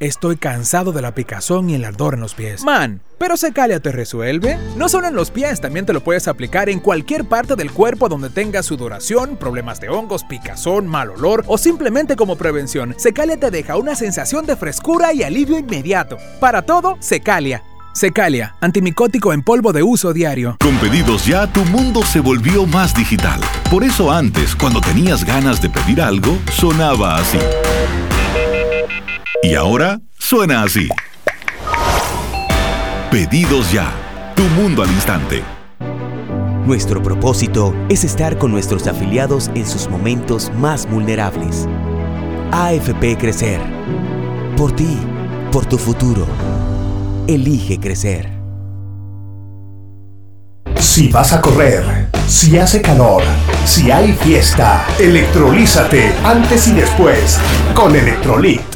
estoy cansado de la picazón y el ardor en los pies. Man, pero Secalia te resuelve. No solo en los pies, también te lo puedes aplicar en cualquier parte del cuerpo donde tengas sudoración, problemas de hongos, picazón, mal olor o simplemente como prevención. Secalia te deja una sensación de frescura y alivio inmediato. Para todo, Secalia. Secalia, antimicótico en polvo de uso diario. Con pedidos ya, tu mundo se volvió más digital. Por eso antes, cuando tenías ganas de pedir algo, sonaba así. Y ahora suena así. Pedidos ya. Tu mundo al instante. Nuestro propósito es estar con nuestros afiliados en sus momentos más vulnerables. AFP Crecer. Por ti, por tu futuro. Elige crecer. Si vas a correr, si hace calor, si hay fiesta, electrolízate antes y después con Electrolit.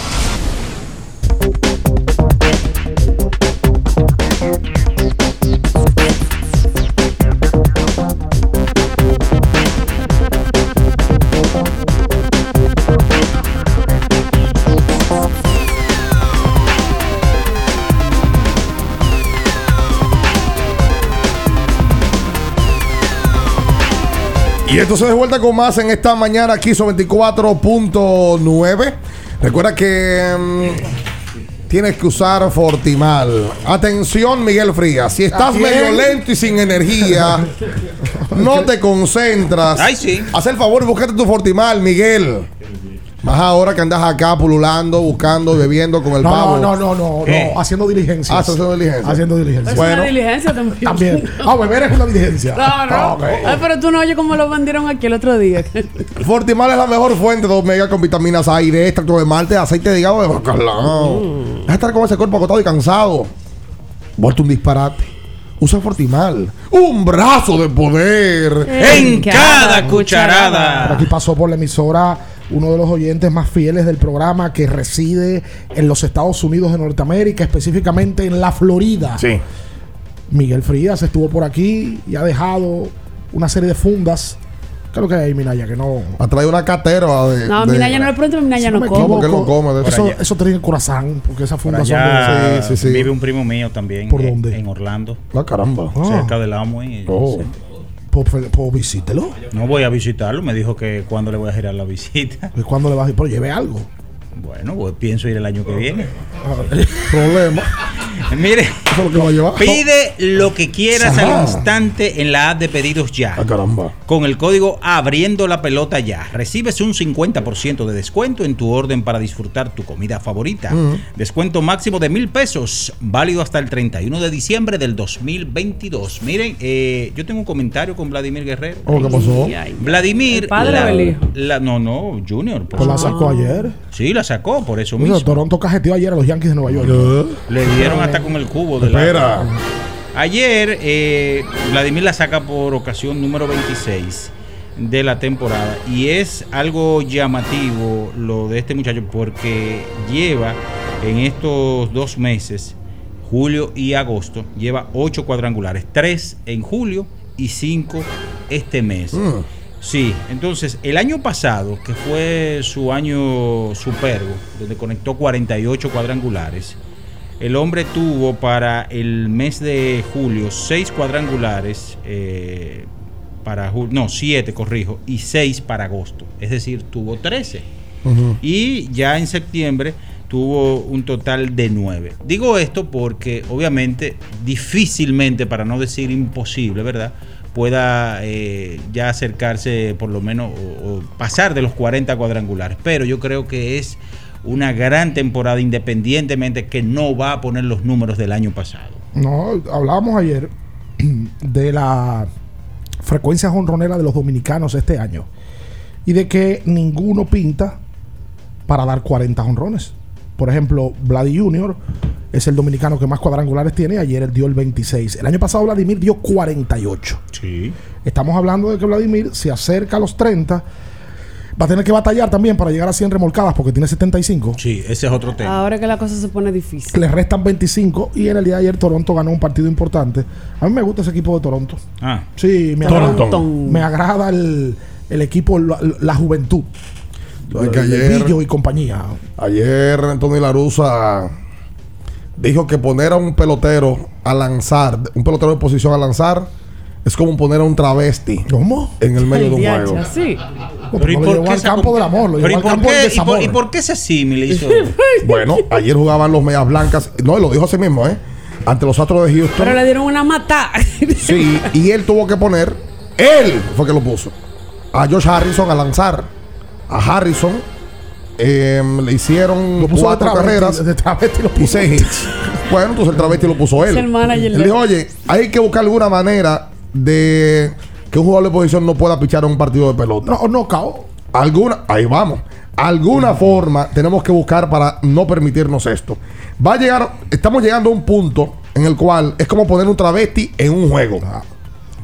Y entonces de vuelta con más en esta mañana aquí son 24.9. Recuerda que mm, tienes que usar Fortimal. Atención, Miguel Frías. Si estás medio lento y sin energía, no te concentras. Ay, sí. Haz el favor y búscate tu Fortimal, Miguel. Más ahora que andas acá pululando, buscando, bebiendo con el No, pavo. no, no, no, no, ¿Qué? haciendo diligencias. Ah, haciendo diligencias. Haciendo diligencias. Es una diligencia también. También. Ah, beber es una diligencia. Claro. Ok. Ay, pero tú no oyes cómo lo vendieron aquí el otro día. Fortimal es la mejor fuente de omega con vitaminas A y D, extracto de malte, aceite de hígado de bacalao. Mm. Deja de estar con ese cuerpo agotado y cansado. Vuelto un disparate. Usa Fortimal. Un brazo de poder. En cada cucharada. Por aquí pasó por la emisora uno de los oyentes más fieles del programa que reside en los Estados Unidos de Norteamérica, específicamente en la Florida. Sí. Miguel Frías estuvo por aquí y ha dejado una serie de fundas. ¿Qué es lo que hay, Minaya? Que no. Ha traído una catera de. No, de- Minaya no le pregunto, Minaya Si no me come. porque él no come de Eso, eso. tiene corazón, porque esas Por fundas son allá de. Sí, sí, sí. vive un primo mío también. ¿Por dónde? En Orlando. Ah, caramba. Cerca del Amway. Oh. Pues visítelo. No voy a visitarlo. Me dijo que cuando le voy a girar la visita. ¿Y cuándo le vas a ir? Pero lleve algo. Bueno, pues pienso ir el año que viene. Problema. Mire, Eso es lo que va a llevar. pide lo que quieras Ajá. al instante en la app de pedidos ya. Ah, caramba. Con el código abriendo la pelota ya. Recibes un 50% de descuento en tu orden para disfrutar tu comida favorita. Mm. Descuento máximo de mil pesos, válido hasta el 31 de diciembre del 2022. Miren, eh, yo tengo un comentario con Vladimir Guerrero. Oh, ¿qué pasó? Vladimir. ¿El padre la- o el hijo? la- no, no, Junior. por Pues la sacó ayer. Sí, la sacó, por eso Bueno, mismo. Toronto cajeteó ayer a los Yankees de Nueva York. Le dieron hasta con el cubo de la- Espera. Ayer, eh, Vladimir la saca por ocasión número 26 de la temporada. Y es algo llamativo lo de este muchacho porque lleva en estos dos meses, julio y agosto, lleva ocho cuadrangulares. Tres en julio y cinco este mes. Mm. Sí, entonces el año pasado, que fue su año superbo, donde conectó 48 cuadrangulares, el hombre tuvo para el mes de julio seis cuadrangulares, eh, para no, siete, corrijo, y seis para agosto. Es decir, tuvo 13. Y ya en septiembre tuvo un total de 9. Digo esto porque obviamente difícilmente, para no decir imposible, ¿verdad? Pueda eh, ya acercarse por lo menos o, pasar de los 40 cuadrangulares. Pero yo creo que es una gran temporada independientemente que no va a poner los números del año pasado. No, hablábamos ayer de la frecuencia jonronera de los dominicanos este año y de que ninguno pinta para dar 40 jonrones. Por ejemplo, Vladi Jr. es el dominicano que más cuadrangulares tiene. Ayer él dio el 26. El año pasado Vladimir dio 48. Sí. Estamos hablando de que Vladimir se acerca a los 30. Va a tener que batallar también para llegar a 100 remolcadas porque tiene 75. Sí, ese es otro tema. Ahora que la cosa se pone difícil. Le restan 25 y en el día de ayer Toronto ganó un partido importante. A mí me gusta ese equipo de Toronto. Ah. Sí, me Toronto. agrada, me agrada el, el equipo, la, la juventud. De ayer- y compañía. Ayer Antonio Larusa dijo que poner a un pelotero a lanzar, un pelotero de posición a lanzar, es como poner a un travesti. ¿Cómo? En el medio de un juego. Pero llevó al campo del amor, lo llevó ¿y al por campo del qué- y desamor. por- ¿Y por qué ese símil hizo? Bueno, ayer jugaban los Medias Blancas. No, él lo dijo así mismo, ¿eh? Ante los Astros de Houston. Pero le dieron una mata. Sí, y él tuvo que poner, él fue que lo puso, a Josh Harrison a lanzar. A Harrison eh, le hicieron Lo puso cuatro carreras de travesti lo y puso. seis hits. Bueno, entonces el travesti lo puso él. Es el manager Él dijo, oye, hay que buscar alguna manera de que un jugador de posición no pueda pichar en un partido de pelota. No, no, cao. Alguna, ahí vamos. Alguna forma tenemos que buscar para no permitirnos esto. Va a llegar, estamos llegando a un punto en el cual es como poner un travesti en un juego.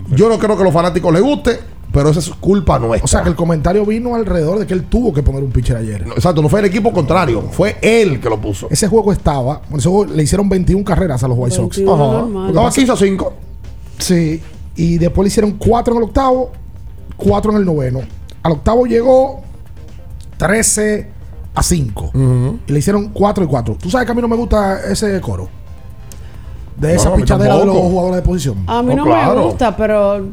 Yo no creo que a los fanáticos les guste, pero esa es culpa nuestra. O sea que el comentario vino alrededor de que él tuvo que poner un pitcher ayer. Exacto, no fue el equipo contrario, fue él que lo puso. Ese juego estaba, bueno, ese juego le hicieron 21 carreras a los White Sox. 21 Ajá. normal. Estaba 15 a 5. Sí, y después le hicieron 4 en el octavo, 4 en el noveno. Al octavo llegó 13 a 5. Y le hicieron 4 y 4. Tú sabes que a mí no me gusta ese coro. De esa pichadera de los jugadores de posición. A mí no claro. me gusta, pero.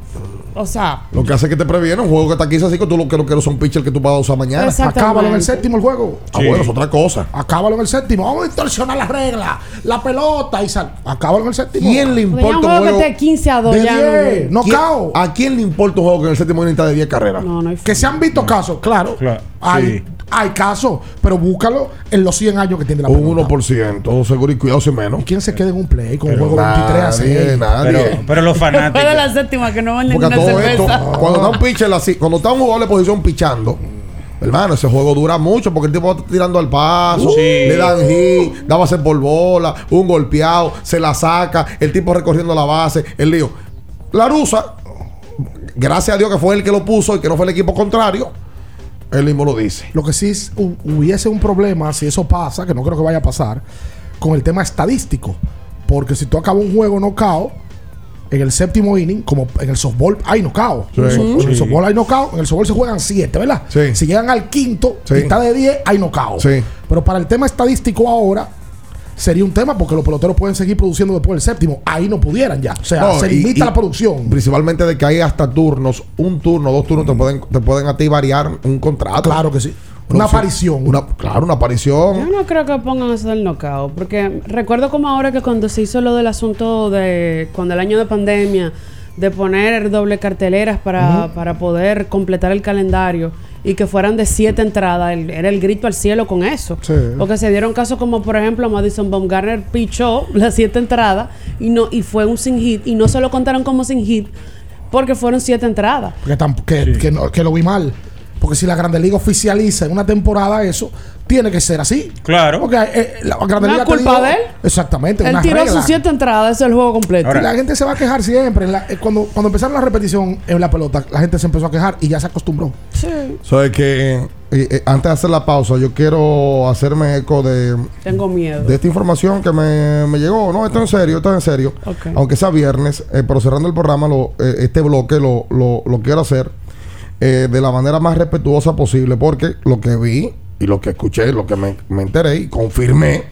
O sea. Lo que hace es que te previene un juego que está 15 a 5, tú lo que no quieres son pitchers que tú vas a usar mañana. Acábalo en el séptimo el juego. Ah, bueno, es otra cosa. Acábalo en el séptimo. Vamos a distorsionar las reglas. La pelota y sal. Acábalo en el séptimo. ¿Quién le importa un un juego que juego? esté 15 a 2 De ya. 10. no- No ¿Quién- cao. ¿A quién le importa un juego que en el séptimo está de 10 carreras? No, no hay Que se han visto casos, claro. Claro, Hay, sí. Hay casos, pero búscalo en los 100 años que tiene la Un pelota. 1%, seguro y cuidado sin menos. ¿Y quién se queda en un play con un juego 23 a 6? nadie, nadie. Pero, pero los Después de la fanáticos. séptima que no venden Porque ni a una todo esto, cerveza. cuando está un pitcher así, cuando está un jugador de posición pichando, hermano, ese juego dura mucho porque el tipo va tirando al paso, Sí. le dan hit, da base por bola, un golpeado, se la saca, el tipo recorriendo la base, el lío. La rusa, gracias a Dios que fue él que lo puso y que no fue el equipo contrario, él mismo lo dice. Lo que sí es, hu- hubiese un problema, si eso pasa, que no creo que vaya a pasar, con el tema estadístico. Porque si tú acabas un juego knockout, en el séptimo inning, como en el softball hay knockout. Sí. En el so- en el Sí. softball hay knockout, en el softball se juegan 7, ¿verdad? Sí. Si llegan al quinto, Sí. mitad de 10, hay knockout. Pero para el tema estadístico ahora, sería un tema porque los peloteros pueden seguir produciendo después del séptimo. Ahí no pudieran ya. O sea, No, se limita y la producción. Principalmente de que hay hasta turnos, un turno, dos turnos te pueden, te pueden a ti variar un contrato. Claro que sí. Una aparición. Una, claro, una aparición. Yo no creo que pongan eso del knockout, porque recuerdo como ahora que cuando se hizo lo del asunto de cuando el año de pandemia de poner doble carteleras para, para poder completar el calendario y que fueran de siete entradas, el- era el grito al cielo con eso. Sí. Porque se dieron casos como por ejemplo Madison Baumgartner pichó las siete entradas y no y fue un sin hit y no se lo contaron como sin hit porque fueron siete entradas. Porque tam- que, que no- que lo vi mal. Porque si la Grande Liga oficializa en una temporada eso, tiene que ser así. Claro. Porque eh, la Grande ¿No Liga es culpa de él? Exactamente. Él una tiró regla. sus siete entradas, ese es el juego completo. Y la gente se va a quejar siempre. En la- eh, cuando, cuando empezaron la repetición en la pelota, la gente se empezó a quejar y ya se acostumbró. Sí. Sabes que eh, eh, antes de hacer la pausa, yo quiero hacerme eco de, Tengo miedo. de esta información que me, me llegó. No, esto en serio, esto en serio. Ok. Aunque sea viernes, eh, pero cerrando el programa, lo, eh, este bloque lo, lo, lo quiero hacer eh, de la manera más respetuosa posible, porque lo que vi y lo que escuché, lo que me, me enteré y confirmé,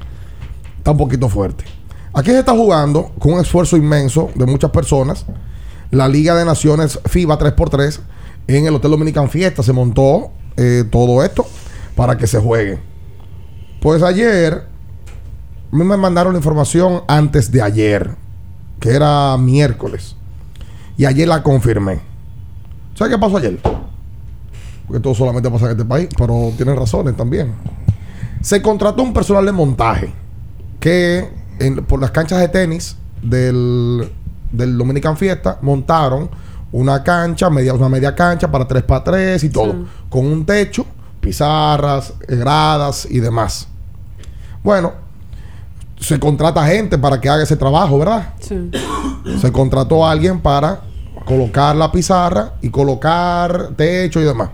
está un poquito fuerte. Aquí se está jugando con un esfuerzo inmenso de muchas personas. La Liga de Naciones FIBA 3x3 en el Hotel Dominican Fiesta se montó eh, todo esto para que se juegue. Pues ayer me mandaron la información antes de ayer, que era miércoles. Y ayer la confirmé. ¿Sabes qué pasó ayer? Porque todo solamente pasa en este país, pero tienen razones también. Se contrató un personal de montaje que en- por las canchas de tenis del, del Dominican Fiesta montaron una cancha, media, una media cancha para 3x3 y todo, con un techo, pizarras, eh, gradas y demás. Bueno, se contrata gente para que haga ese trabajo, ¿verdad? Sí. Se contrató a alguien para colocar la pizarra y colocar techo y demás.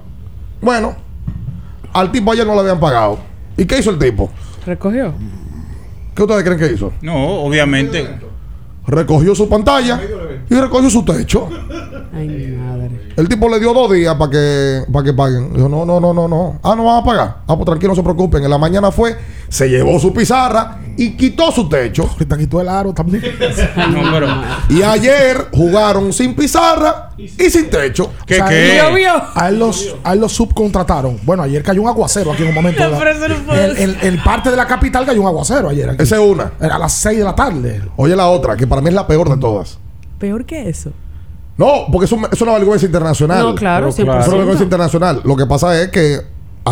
Bueno, al tipo ayer no le habían pagado. ¿Y qué hizo el tipo? ¿Recogió? ¿Qué ustedes creen que hizo? No, obviamente. Recogió su pantalla y recogió su techo. Ay, mi madre. El tipo le dio dos días para que, para que paguen. Dijo, no, no, no, no, no. Ah, no van a pagar. Ah, pues tranquilo, no se preocupen. En la mañana fue, se llevó su pizarra y quitó su techo. Ahorita quitó el aro también. No, pero. Y ayer jugaron sin pizarra y sin techo. ¿Qué, O sea, qué? él- A él, los, a él los subcontrataron. Bueno, ayer cayó un aguacero aquí en un momento. No, pero eso no puede en, en- en parte de la capital cayó un aguacero ayer. Aquí. Esa es una. Era a las 6 de la tarde. Oye la otra, que para mí es la peor de todas. Peor que eso. No, porque eso es una vergüenza internacional. No, claro, Pero 100%. Es una vergüenza internacional. Lo que pasa es que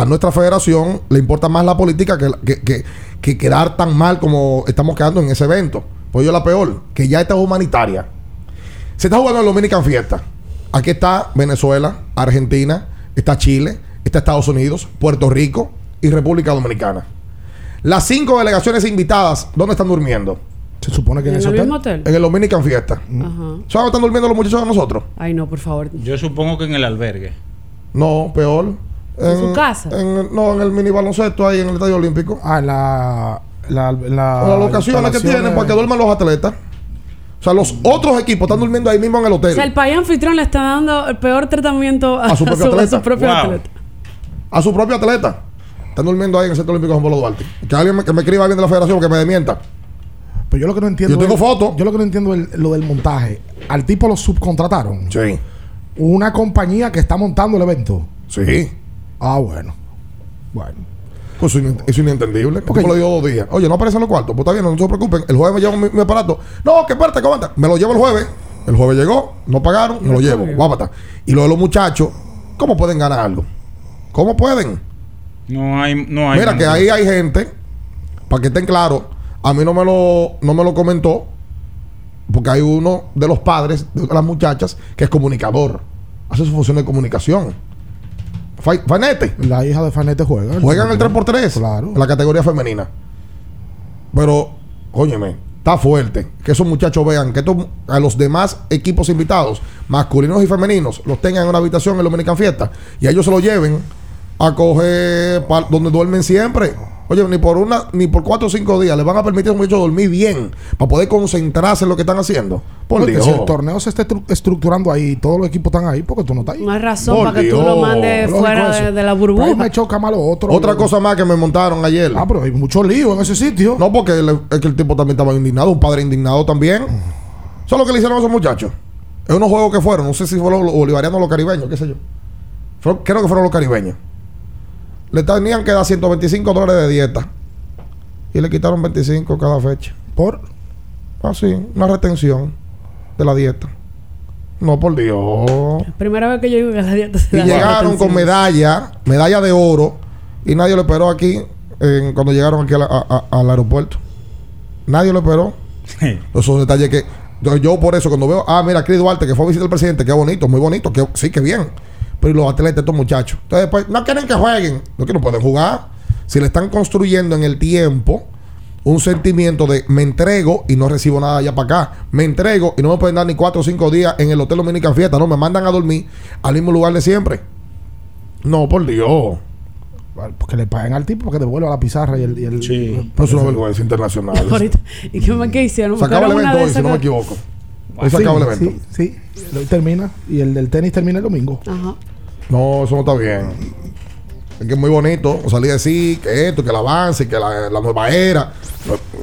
a nuestra federación le importa más la política que, que, que- que quedar tan mal como estamos quedando en ese evento. Pues yo la peor, que ya esta es humanitaria. Se está jugando en Dominican Fiesta. Aquí está Venezuela, Argentina, está Chile, está Estados Unidos, Puerto Rico y República Dominicana. Las cinco delegaciones invitadas, ¿dónde están durmiendo? Se supone que ¿En el mismo hotel? En el Dominican Fiesta. Ajá. ¿Sabes dónde están durmiendo los muchachos de nosotros? Ay, no, por favor. Yo supongo que en el albergue. No, peor. ¿En su casa? en- no, en el mini baloncesto ahí en el Estadio Olímpico. Ah, en la. la, la Las locaciones que tienen para que duerman los atletas. O sea, los otros equipos están durmiendo ahí mismo en el O hotel. sea, el país anfitrión le está dando el peor tratamiento a, A su propio atleta. propio Wow. atleta. A su propio atleta. Están durmiendo ahí en el Centro Olímpico Juan Pablo Duarte. Que alguien me, que me escriba alguien de la federación que me desmienta. Pero yo lo que no entiendo. Yo tengo fotos. Yo lo que no entiendo es lo del montaje. Al tipo lo subcontrataron. Sí. Una compañía que está montando el evento. Sí. Ah, bueno. Bueno. Pues eso es inentendible. Porque le dio dos días. Oye, no aparecen los cuartos. Pues está bien, no, se preocupen. El jueves me llevo mi, mi aparato. No, que espérate, que aguanta. Me lo llevo el jueves. El jueves llegó, no pagaron, me lo llevo. Guápata. Y lo de los muchachos, ¿cómo pueden ganar algo? ¿Cómo pueden? No hay. No hay Mira que ahí hay gente, para que estén claros, a mí no me lo, no me lo comentó, porque hay uno de los padres de las muchachas que es comunicador, hace su función de comunicación. Fa- Fanete, La hija de Fanete juega. juegan el 3x3 Claro. en la categoría femenina. Pero, óyeme, está fuerte que esos muchachos vean que estos- a los demás equipos invitados, masculinos y femeninos, los tengan en una habitación en el Dominican Fiesta y a ellos se lo lleven a coger pa- donde duermen siempre. Oye, ni por una, ni por cuatro o cinco días les van a permitir a los muchachos dormir bien para poder concentrarse en lo que están haciendo. Por Porque Dios. si el torneo se está estru- estructurando ahí, todos los equipos están ahí, porque tú no estás ahí. No hay razón Por para que tú lo mandes Lógico fuera de, de la Pero ahí burbuja. me choca más lo otro. Otra cosa más que me montaron ayer. Ah, pero hay mucho lío en ese sitio. No, porque el- es que el tipo también estaba indignado, un padre indignado también. Eso es lo que le hicieron a esos muchachos. Es unos juegos que fueron, no sé si fueron los bolivarianos o los caribeños, qué sé yo. Fueron- creo que fueron los caribeños. Le tenían que dar 125 dólares de dieta. Y le quitaron 25 cada fecha. ¿Por? Así, una retención de la dieta. No, por Dios. Primera vez que yo digo que la dieta se Y da llegaron con medalla, medalla de oro, y nadie lo esperó aquí en- cuando llegaron aquí a la- a- a- al aeropuerto. Nadie lo esperó. Esos detalles que yo, yo por eso cuando veo, ah, mira, Chris Duarte que fue a visitar al presidente, qué bonito, muy bonito, que, sí, que bien. Pero ¿y los atletas, estos muchachos. Entonces después, no quieren que jueguen, no que no pueden jugar. Si le están construyendo en el tiempo un sentimiento de me entrego y no recibo nada allá para acá. Me entrego y no me pueden dar ni cuatro o cinco días en el Hotel Dominican Fiesta. No, me mandan a dormir al mismo lugar de siempre. No, por Dios. Porque le paguen al tipo para que devuelva la pizarra y el. Y el sí. Pues es una vergüenza internacional. Ahorita, ¿Y qué más que hicieron? Se acaba el evento hoy, si no me equivoco. Hoy se acaba el evento. Sí, sí. Hoy termina. Y el del tenis termina el domingo. Ajá. No, eso no está bien. Es que es muy bonito salir a decir que esto, que el avance, que la, la nueva era.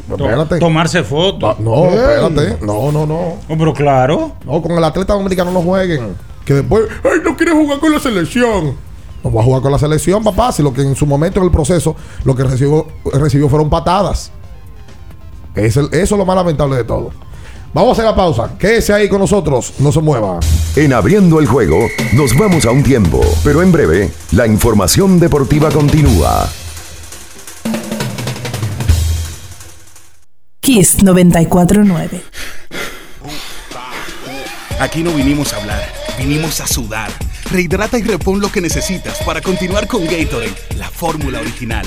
Pero espérate. Tomarse fotos. No, espérate. No, no, no. pero claro. No, con el atleta dominicano no jueguen. Que después, ay, no quiere jugar con la selección. No va a jugar con la selección, papá. Si lo que en su momento en el proceso, lo que recibió, recibió fueron patadas. Es el- eso es lo más lamentable de todo. Vamos a hacer la pausa. Quédese ahí con nosotros. No se mueva. En abriendo el juego, nos vamos a un tiempo, pero en breve, la información deportiva continúa. Kiss 949. Aquí no vinimos a hablar, vinimos a sudar. Rehidrata y repon lo que necesitas para continuar con Gatorade, la fórmula original.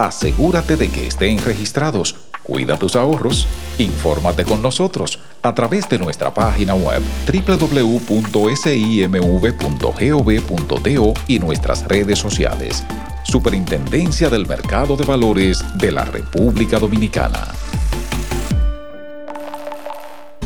Asegúrate de que estén registrados. Cuida tus ahorros. Infórmate con nosotros a través de nuestra página web www.simv.gov.do y nuestras redes sociales. Superintendencia del Mercado de Valores de la República Dominicana.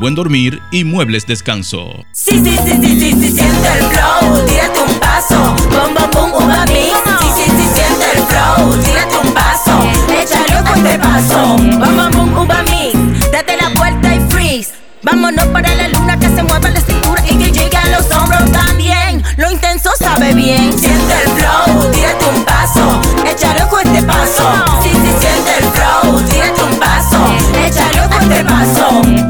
buen dormir y muebles descanso. Sí, sí, sí, sí, sí, sí, siente el flow, tírate un paso, bom, bom, bom, uva mix. Sí, sí, sí, siente el flow, tírate un paso, échale un fuerte paso, bom, bom, uva mix. Date la vuelta y freeze, vámonos para la luna que se mueva la cintura y que llegue a los hombros también. Lo intenso sabe bien, siente el flow, tírate un paso, échale un fuerte paso. Sí, sí, siente el flow, tírate un paso, échale un fuerte paso.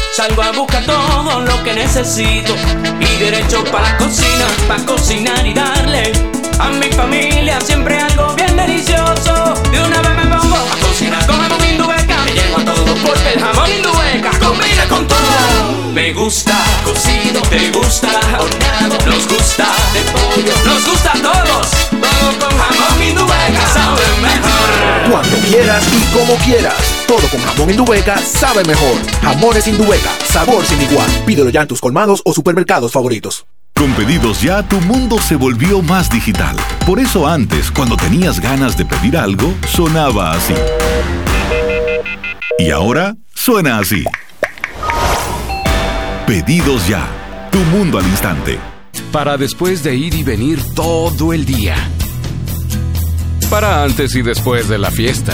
Salgo a buscar todo lo que necesito y derecho para la cocina, para cocinar y darle a mi familia siempre algo bien delicioso. De una vez me pongo a cocinar con jamón indubeca, me llevo a todo porque el jamón indubeca combina con todo. Me gusta cocido, te gusta horneado, nos gusta de pollo, nos gusta a todos. Todo con jamón indubeca sabe mejor. Cuando quieras y como quieras. Todo con jamón Indubeca sabe mejor. Jamones Indubeca, sabor sin igual. Pídelo ya en tus colmados o supermercados favoritos. Con pedidos ya tu mundo se volvió más digital. Por eso antes, cuando tenías ganas de pedir algo, sonaba así. Y ahora suena así. Pedidos ya. Tu mundo al instante. Para después de ir y venir todo el día. Para antes y después de la fiesta.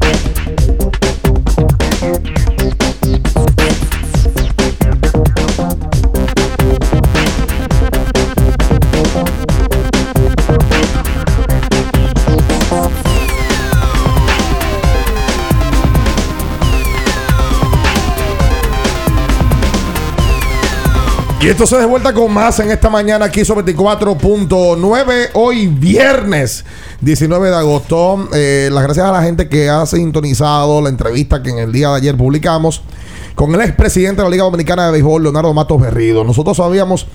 Y esto se de vuelta con más en esta mañana aquí sobre 24.9. Hoy viernes 19 de agosto. Eh, las gracias a la gente que ha sintonizado la entrevista que en el día de ayer publicamos con el expresidente de la Liga Dominicana de Béisbol, Leonardo Matos Berrido. Nosotros sabíamos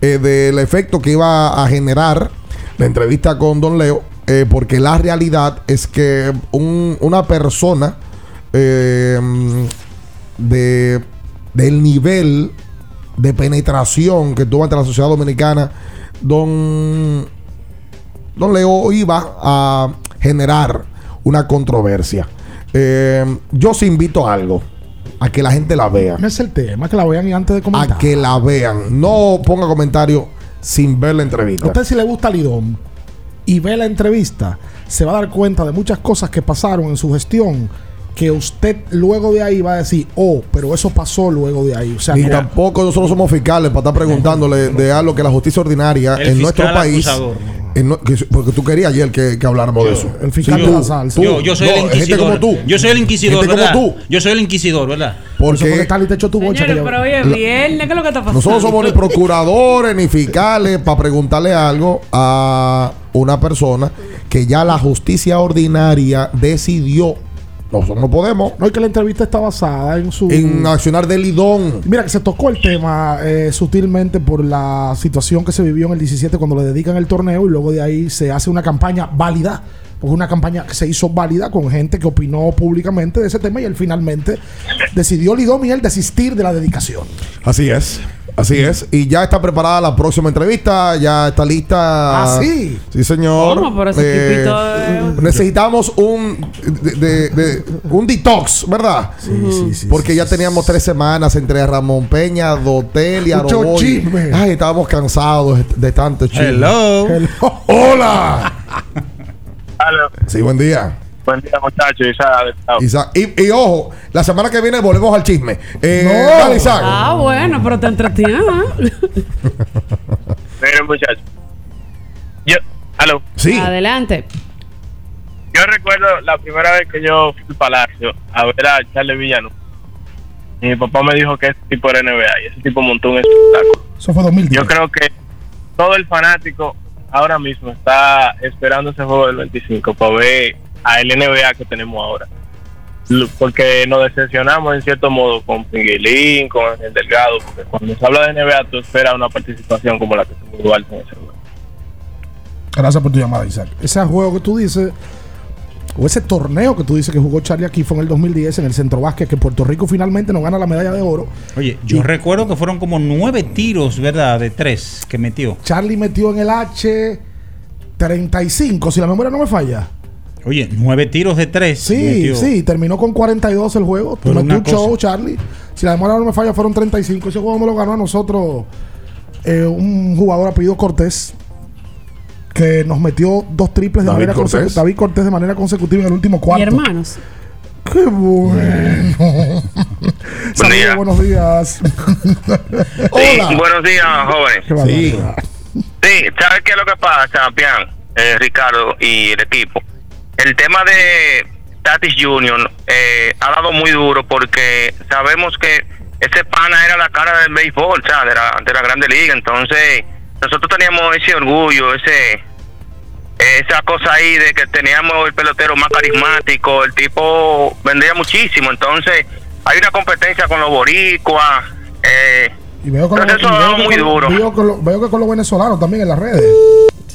eh, del efecto que iba a generar la entrevista con Don Leo, eh, porque la realidad es que un- una persona de, del nivel de penetración que tuvo ante la sociedad dominicana, don, don Leo iba a generar una controversia. Eh, yo sí invito a algo, a que la gente la vea. No es el tema, que la vean y antes de comentar. A que la vean. No ponga comentario sin ver la entrevista. A usted si le gusta Lidón y ve la entrevista, se va a dar cuenta de muchas cosas que pasaron en su gestión que usted luego de ahí va a decir, oh, pero eso pasó luego de ahí. O sea, Ni no- tampoco nosotros somos fiscales para estar preguntándole de algo que la justicia ordinaria El en nuestro país. acusador. en no- que- porque tú querías ayer que, que habláramos de eso. el fiscal Sí, de tú, la salsa. tú, Yo, yo soy no, el Gente inquisidor. como tú. Yo soy el inquisidor, Gente ¿verdad? como tú. Yo soy el inquisidor, ¿verdad? Porque te echó tu bocha. Señores, pero hoy es La- viernes, ¿qué es lo que está pasando? nosotros somos ni procuradores ni fiscales para preguntarle algo a una persona que ya la justicia ordinaria decidió. Nosotros no podemos. No, es que la entrevista está basada en su... En accionar de lidón. Mira, que se tocó el tema eh, sutilmente por la situación que se vivió en el 17 cuando le dedican el torneo y luego de ahí se hace una campaña válida, porque una campaña que se hizo válida con gente que opinó públicamente de ese tema y él finalmente decidió Lidón y él desistir de la dedicación. Así es. Así es. Y ya está preparada la próxima entrevista. Ya está lista. ¿Ah, sí? Sí, señor. ¿Cómo? Pero ese Eh, tipito de- Necesitamos un de, de- de- un detox, ¿verdad? Sí, sí, sí. Porque ya teníamos tres semanas entre Ramón Peña, Dotel y Mucho Aroboy. chisme. Ay, estábamos cansados de tanto chisme. Hello. Hola. Sí, buen día. Buen día, muchachos. Isaac. Y, y ojo, la semana que viene volvemos al chisme. Eh, No. dale, Isaac. Ah, bueno, pero te entretienes. ¿eh? Miren, muchachos. Yo, aló. Sí. Adelante. Yo recuerdo la primera vez que yo fui al Palacio a ver a Charles Villano. Y mi papá me dijo que ese tipo era NBA y ese tipo montó un espectáculo. Eso fue 2010. Yo creo que todo el fanático ahora mismo está esperando ese juego del 25 para ver al NBA que tenemos ahora. Porque nos decepcionamos en cierto modo con Pinguilín, con el Delgado, porque cuando se habla de NBA tú esperas una participación como la que tuvo Duarte en ese juego. Gracias por tu llamada, Isaac. Ese juego que tú dices, o ese torneo que tú dices que jugó Charlie aquí fue en el 2010 en el Centro Vázquez, que Puerto Rico finalmente nos gana la medalla de oro. Oye, yo recuerdo que fueron como nueve tiros, ¿verdad? De tres que metió. Charlie metió en el H 35, si la memoria no me falla. Oye, nueve tiros de tres. Sí, metió. sí, terminó con 42 el juego. Pero una un show, Charlie. Si la memoria no me falla, fueron 35. Ese juego me lo ganó a nosotros eh, un jugador apellido Cortés. Que nos metió dos triples de David manera consecutiva. David Cortés de manera consecutiva en el último Y cuarto. hermanos. Qué bueno. Saludos, buenos días. Hola. Sí, buenos días, jóvenes. Barbaridad. Sí, ¿sabes qué es lo que pasa, Pian, eh, Ricardo y el equipo? El tema de Tatis Junior eh, ha dado muy duro porque sabemos que ese pana era la cara del béisbol, o sea, de la, de la Grande Liga. Entonces, nosotros teníamos ese orgullo, ese esa cosa ahí de que teníamos el pelotero más carismático, el tipo vendría muchísimo. Entonces, hay una competencia con los boricuas. Eh, Y veo, con Entonces, los- eso y ha veo dado que muy con- duro. Veo, que lo- veo que con los venezolanos también en las redes.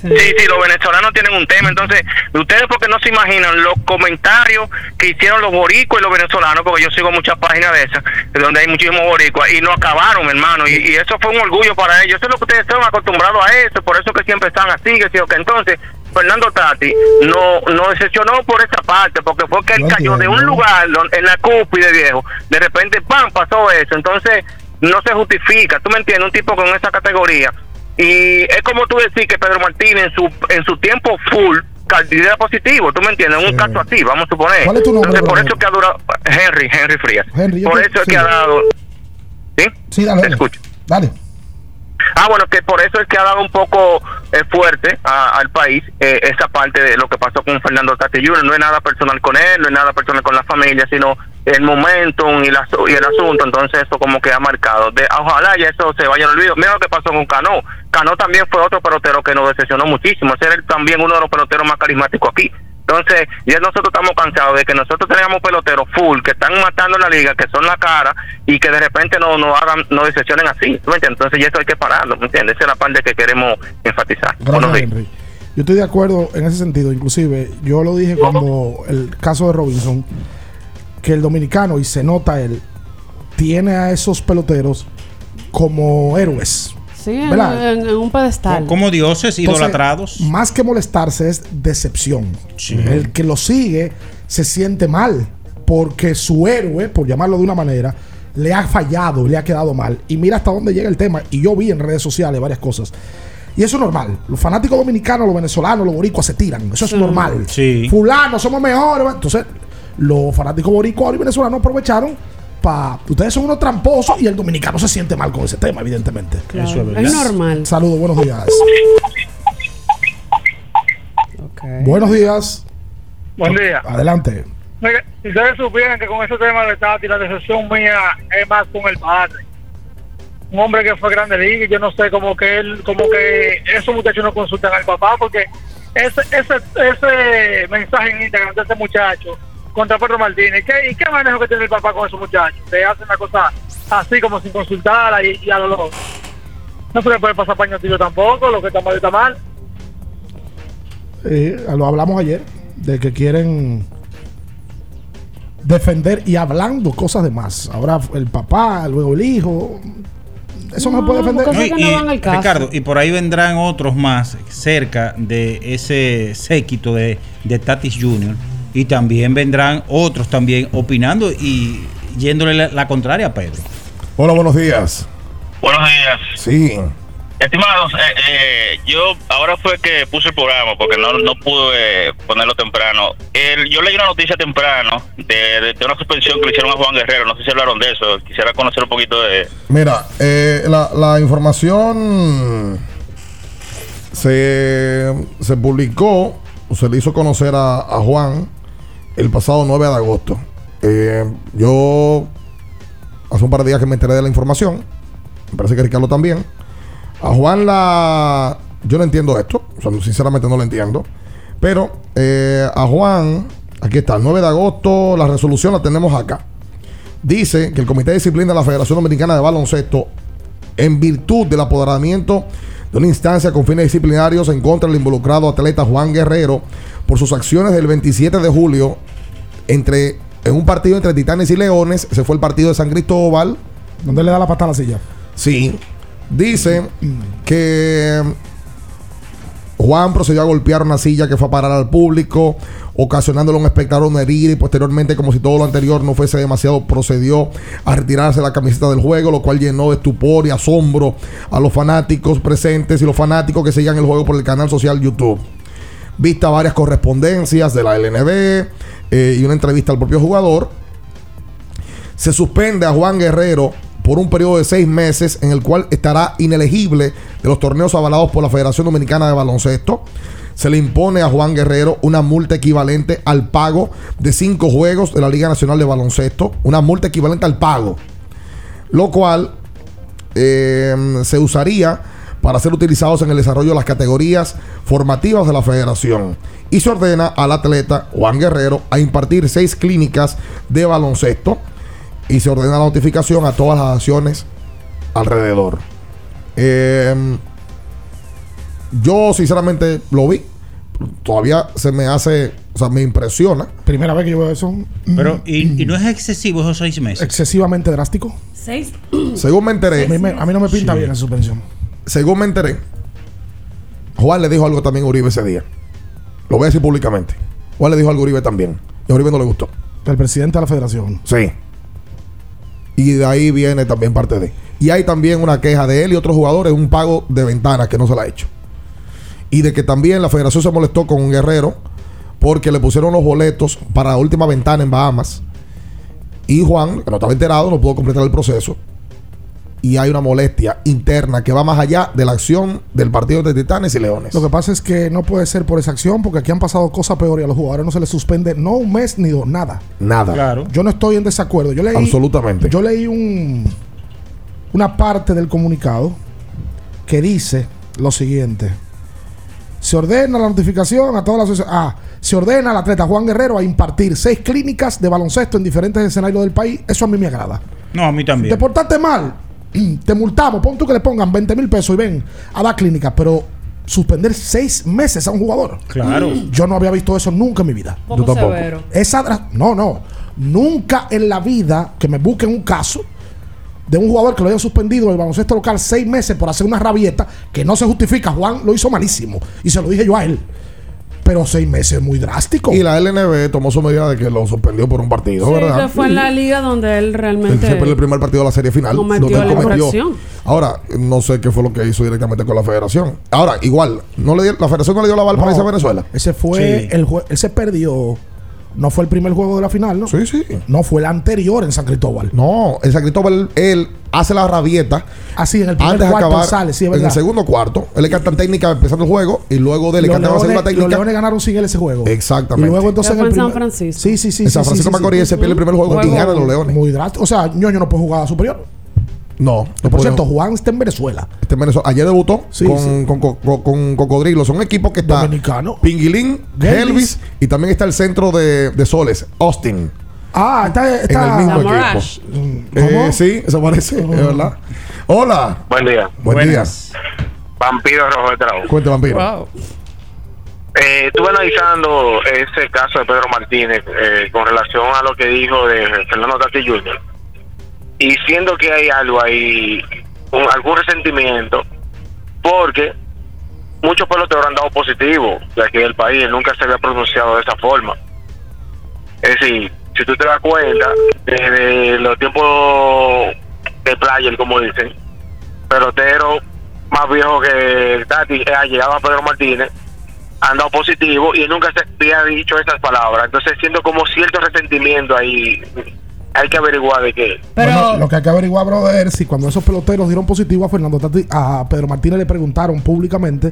Sí, sí, los venezolanos tienen un tema. Entonces, ustedes porque no se imaginan los comentarios que hicieron los boricuas y los venezolanos, porque yo sigo muchas páginas de esas, de donde hay muchísimos boricuas, y no acabaron, hermano. Y, y eso fue un orgullo para ellos. Eso es lo que ustedes están acostumbrados a eso, por eso que siempre están así, que sí que entonces. Fernando Tati no no decepcionó por esa parte, porque fue que él cayó de un lugar en la cúspide viejo, de repente ¡pam! pasó eso, entonces no se justifica, tú me entiendes, un tipo con esa categoría y es como tú decir que Pedro Martínez en su en su tiempo full caldidad positivo, tú me entiendes, un caso así, vamos a suponer. ¿Cuál es tu nombre, Entonces por eso que ha durado Henry, Henry Frías. Henry, por te- eso es sí. que ha dado ¿Sí? Sí, dale. dale. Dale. Ah, bueno, que por eso es que ha dado un poco eh, fuerte a- al país eh, esa parte de lo que pasó con Fernando Tati Jr. No es nada personal con él, no es nada personal con la familia, sino el momentum y, la, el asunto. Entonces eso como que ha marcado. De, ojalá ya eso se vaya al olvido. Mira lo que pasó con Cano. Cano también fue otro pelotero que nos decepcionó muchísimo. Ese también uno de los peloteros más carismáticos aquí. Entonces, ya nosotros estamos cansados de que nosotros tengamos peloteros full que están matando la liga, que son la cara, y que de repente no, no hagan, no decepcionen así. ¿tú me? Entonces, ya eso hay que pararlo, ¿me entiendes? Esa es la parte que queremos enfatizar. Henry. Yo estoy de acuerdo en ese sentido. Inclusive, yo lo dije cuando el caso de Robinson, que el dominicano, y se nota él, tiene a esos peloteros como héroes. Sí, en, ¿Verdad? en- en un pedestal. Como dioses Entonces, idolatrados. Más que molestarse es decepción. El que lo sigue se siente mal porque su héroe, por llamarlo de una manera, le ha fallado, le ha quedado mal. Y mira hasta dónde llega el tema. Y yo vi en redes sociales varias cosas. Y eso es normal. Los fanáticos dominicanos, los venezolanos, los boricuas se tiran. Eso es normal. Sí. Fulano, somos mejores. Entonces, los fanáticos boricuas y venezolanos aprovecharon para. Ustedes son unos tramposos y el dominicano se siente mal con ese tema, evidentemente. Claro, Eso es normal. Saludos, buenos días. Buenos días. Buen día. Adelante. Mire, si ustedes supieran que con ese tema de Tati, la decepción mía es más con el padre. Un hombre que fue grande liga y yo no sé, como que él, como que esos muchachos no consultan al papá porque ese ese ese mensaje en Instagram de ese muchacho contra Pedro Martínez, ¿qué, ¿y qué manejo que tiene el papá con esos muchachos? Te hacen una cosa así como sin consultar y, y a lo loco. No se le puede pasar paño tampoco, lo que está mal está mal. Eh, lo hablamos ayer de que quieren defender y hablando cosas de más. Ahora el papá, luego el hijo. Eso no, se puede defender. No, y- y, Ricardo, y por ahí vendrán otros más cerca de ese séquito de, de Tatis Jr. Y también vendrán otros también opinando y yéndole la, la contraria a Pedro. Hola, buenos días. Buenos días. Sí. Estimados, eh, eh, yo ahora fue que puse el programa porque no, no pude ponerlo temprano. El, yo leí una noticia temprano de, de- de una suspensión que le hicieron a Juan Guerrero. No sé si hablaron de eso. Quisiera conocer un poquito de. Mira, eh, la, la información se, se publicó, o se le hizo conocer a, a Juan el pasado 9 de agosto. Eh, yo hace un par de días que me enteré de la información, me parece que Ricardo también. A Juan la... Yo no entiendo esto, o sea, sinceramente no lo entiendo. Pero eh, a Juan, aquí está, el 9 de agosto, la resolución la tenemos acá dice que el Comité de Disciplina de la Federación Dominicana de Baloncesto, en virtud del apoderamiento de una instancia con fines disciplinarios en contra del involucrado atleta Juan Guerrero por sus acciones del 27 de julio entre en un partido entre Titanes y Leones, ese fue el partido de San Cristóbal. ¿Dónde le da la pata a la silla? Sí. Dice que Juan procedió a golpear una silla que fue a parar al público, ocasionándole un espectador una herida y posteriormente, como si todo lo anterior no fuese demasiado, procedió a retirarse la camiseta del juego, lo cual llenó de estupor y asombro a los fanáticos presentes y los fanáticos que seguían el juego por el canal social YouTube. Vista varias correspondencias de la LNB, eh, y una entrevista al propio jugador. Se suspende a Juan Guerrero por un periodo de seis meses en el cual estará inelegible de los torneos avalados por la Federación Dominicana de Baloncesto. Se le impone a Juan Guerrero una multa equivalente al pago de cinco juegos de la Liga Nacional de Baloncesto. Una multa equivalente al pago. Lo cual eh, se usaría para ser utilizados en el desarrollo de las categorías formativas de la federación. Y se ordena al atleta Juan Guerrero a impartir seis clínicas de baloncesto y se ordena la notificación a todas las acciones alrededor. Eh, yo sinceramente lo vi. Todavía se me hace, o sea, me impresiona. Primera vez que yo veo eso. Pero, ¿y, y no es excesivo esos seis meses? Excesivamente drástico. Seis. Según me enteré. A mí, me- a mí no me pinta Sí. bien esa suspensión. Según me enteré, Juan le dijo algo también a Uribe ese día. Lo voy a decir públicamente. Juan le dijo algo a Uribe también. Y a Uribe no le gustó. El presidente de la federación. Sí. Y de ahí viene también parte de. Y hay también una queja de él y otros jugadores, un pago de ventanas que no se la ha hecho. Y de que también la federación se molestó con un guerrero porque le pusieron los boletos para la última ventana en Bahamas. Y Juan, que no estaba enterado, no pudo completar el proceso. Y hay una molestia interna que va más allá de la acción del partido de Titanes y Leones. Lo que pasa es que no puede ser por esa acción, porque aquí han pasado cosas peores y a los jugadores no se les suspende no un mes ni dos, nada. Nada. Yo no estoy en desacuerdo. Yo leí, Absolutamente. Yo leí un, una parte del comunicado que dice lo siguiente. Se ordena la notificación a todas las... Ah, se ordena al atleta Juan Guerrero a impartir seis clínicas de baloncesto en diferentes escenarios del país. Eso a mí me agrada. No, a mí también. Te portaste mal, te multamos, pon tú que le pongan 20 mil pesos y ven a dar clínica, pero suspender seis meses a un jugador. Claro. Yo no había visto eso nunca en mi vida. Yo tampoco. severo. Esa dra- no, no. Nunca en la vida que me busquen un caso de un jugador que lo haya suspendido del baloncesto local seis meses por hacer una rabieta que no se justifica. Juan lo hizo malísimo. Y se lo dije yo a él. Pero seis meses es muy drástico. Y la LNB tomó su medida de que lo suspendió por un partido, Sí, ¿verdad? que fue en la liga donde él Él realmente. se perdió el primer partido de la serie final. Cometió donde él la cometió. Ahora, no sé qué fue lo que hizo directamente con la federación. Ahora, igual, no le dio- la federación no le dio la para No, irse a Venezuela. Ese fue Sí. el juego. Él se perdió. No fue el primer juego de la final, ¿no? Sí, sí. No fue el anterior en San Cristóbal. No, en San Cristóbal él hace la rabieta. Así en el primer antes de cuarto acabar. sale, sí, es en verdad. el segundo cuarto, él le canta técnica empezando el juego y luego de él le canta la segunda los técnica. Leones ganaron sin él ese juego. Exactamente. Y luego entonces en el en San primer- Francisco. Sí, sí, sí. En San sí, Francisco sí, sí, Macorís sí. se pierde el primer juego y gana los Leones. Muy drástico. O sea, ñoño no puede jugar a superior. No. Por cierto, Juan está en Venezuela. Este en Venezuela. Ayer debutó Sí, con, sí. Con, con- con Cocodrilo. Son equipos que está Dominicano. Pinguilín. Elvis y también está el centro de, de Soles, Austin. Ah, está. está en el mismo equipo. Morash. Eh, sí, eso parece, es verdad. Hola. Buen día. Buen Buenas. Vampiro Rojo de Trago. día. Cuente, vampiro. Wow. Eh, estuve analizando ese caso de Pedro Martínez eh, con relación a lo que dijo de Fernando Tati Jr. Y siendo que hay algo ahí, algún resentimiento, porque muchos peloteros han dado positivo de aquí del país, nunca se había pronunciado de esa forma. Es decir, si tú te das cuenta, desde los tiempos de player, como dicen, pelotero más viejo que Tati eh, ha llegado a Pedro Martínez, han dado positivo y nunca se había dicho esas palabras. Entonces siento como cierto resentimiento ahí. Hay que averiguar de qué. Bueno, lo que hay que averiguar, brother, es si cuando esos peloteros dieron positivo a Fernando Tati, a Pedro Martínez le preguntaron públicamente,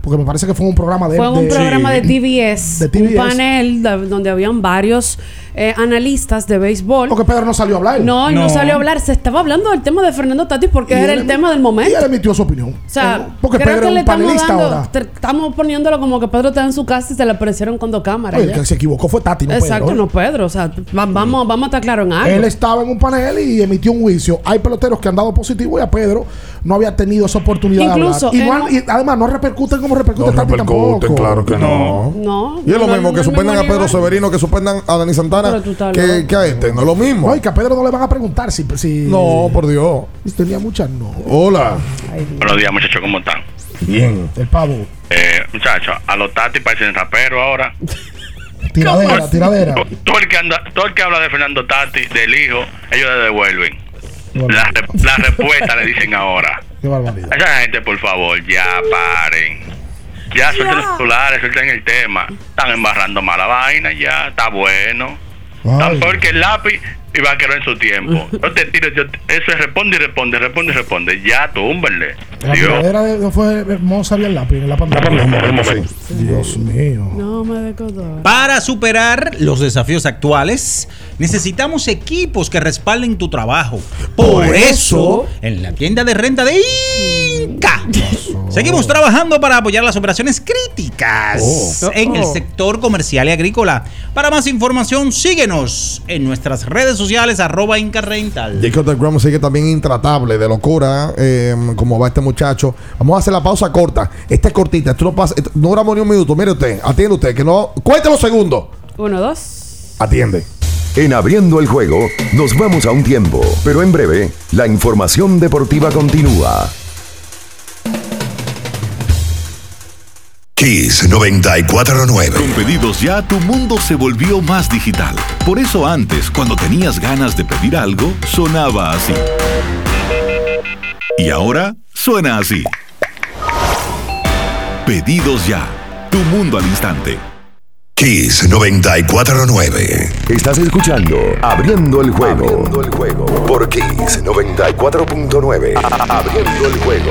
porque me parece que fue un programa de Fue un de- programa de TBS, De TBS. un panel donde habían varios eh, analistas de béisbol. Porque Pedro no salió a hablar. No, no. No. salió a hablar. Se estaba hablando del tema de Fernando Tatis porque Y era el emi- tema del momento. Y él emitió su opinión. O sea, porque creo Pedro que es le un estamos dando, ahora. te- estamos poniéndolo como que Pedro está en su casa y se le aparecieron con dos cámaras. Oye, el que se equivocó fue Tati, no Exacto, Pedro. no Pedro. O sea, va- vamos, vamos a estar claros en algo. Él estaba en un panel y emitió un juicio. Hay peloteros que han dado positivo y a Pedro no había tenido esa oportunidad Incluso, de hablar. Igual, y además no repercuten como repercute No Tati repercuten, tampoco. claro que no. No. Y es lo mismo no que suspendan a Pedro. Severino, que suspendan a Dani Santana, Que, que a este. No es lo mismo. No, y que a Pedro no le van a preguntar si. si No, por Dios. Tenía muchas no. Hola. Buenos días, muchachos, ¿cómo están? Bien. El pavo. Eh, muchachos, a los Tati parecen raperos ahora. Tiradera, tiradera. Todo el, que anda, todo el que habla de Fernando Tati, del hijo, ellos le devuelven. La, re- la respuesta le dicen ahora. Qué barbaridad. Esa gente, por favor, ya paren. Ya suelten los celulares, suelten el tema. Están embarrando mala vaina ya, está bueno. Tan peor que el lápiz y va a quedar en su tiempo. No te tires, yo- eso es responde y responde, responde y responde. Ya, túmbenle. La de, fue Mozart y el lápiz la pantalla. Dios mío. No me decodó. Para superar los desafíos actuales, necesitamos equipos que respalden tu trabajo. Por, Por eso, eso- en la tienda de renta de Seguimos trabajando para apoyar las operaciones críticas Oh. en el Oh. sector comercial y agrícola. Para más información, síguenos en nuestras redes sociales, arroba Inca Rental. Jacob de sigue también intratable, de locura, eh, como va este muchacho. Vamos a hacer la pausa corta. Esta es cortita, esto no pasa, esto- no duramos ni un minuto. Mire usted, atiende usted, que no. Cuente los segundos. Uno, dos. Atiende. En abriendo el juego, nos vamos a un tiempo, pero en breve, la información deportiva continúa. Kiss 949. Con pedidos ya, tu mundo se volvió más digital. Por eso antes, cuando tenías ganas de pedir algo, sonaba así. Y ahora suena así. Pedidos ya. Tu mundo al instante. Kiss 949. Estás escuchando Abriendo el juego. Abriendo el juego. Por Kiss 94.9. A- Abriendo el juego.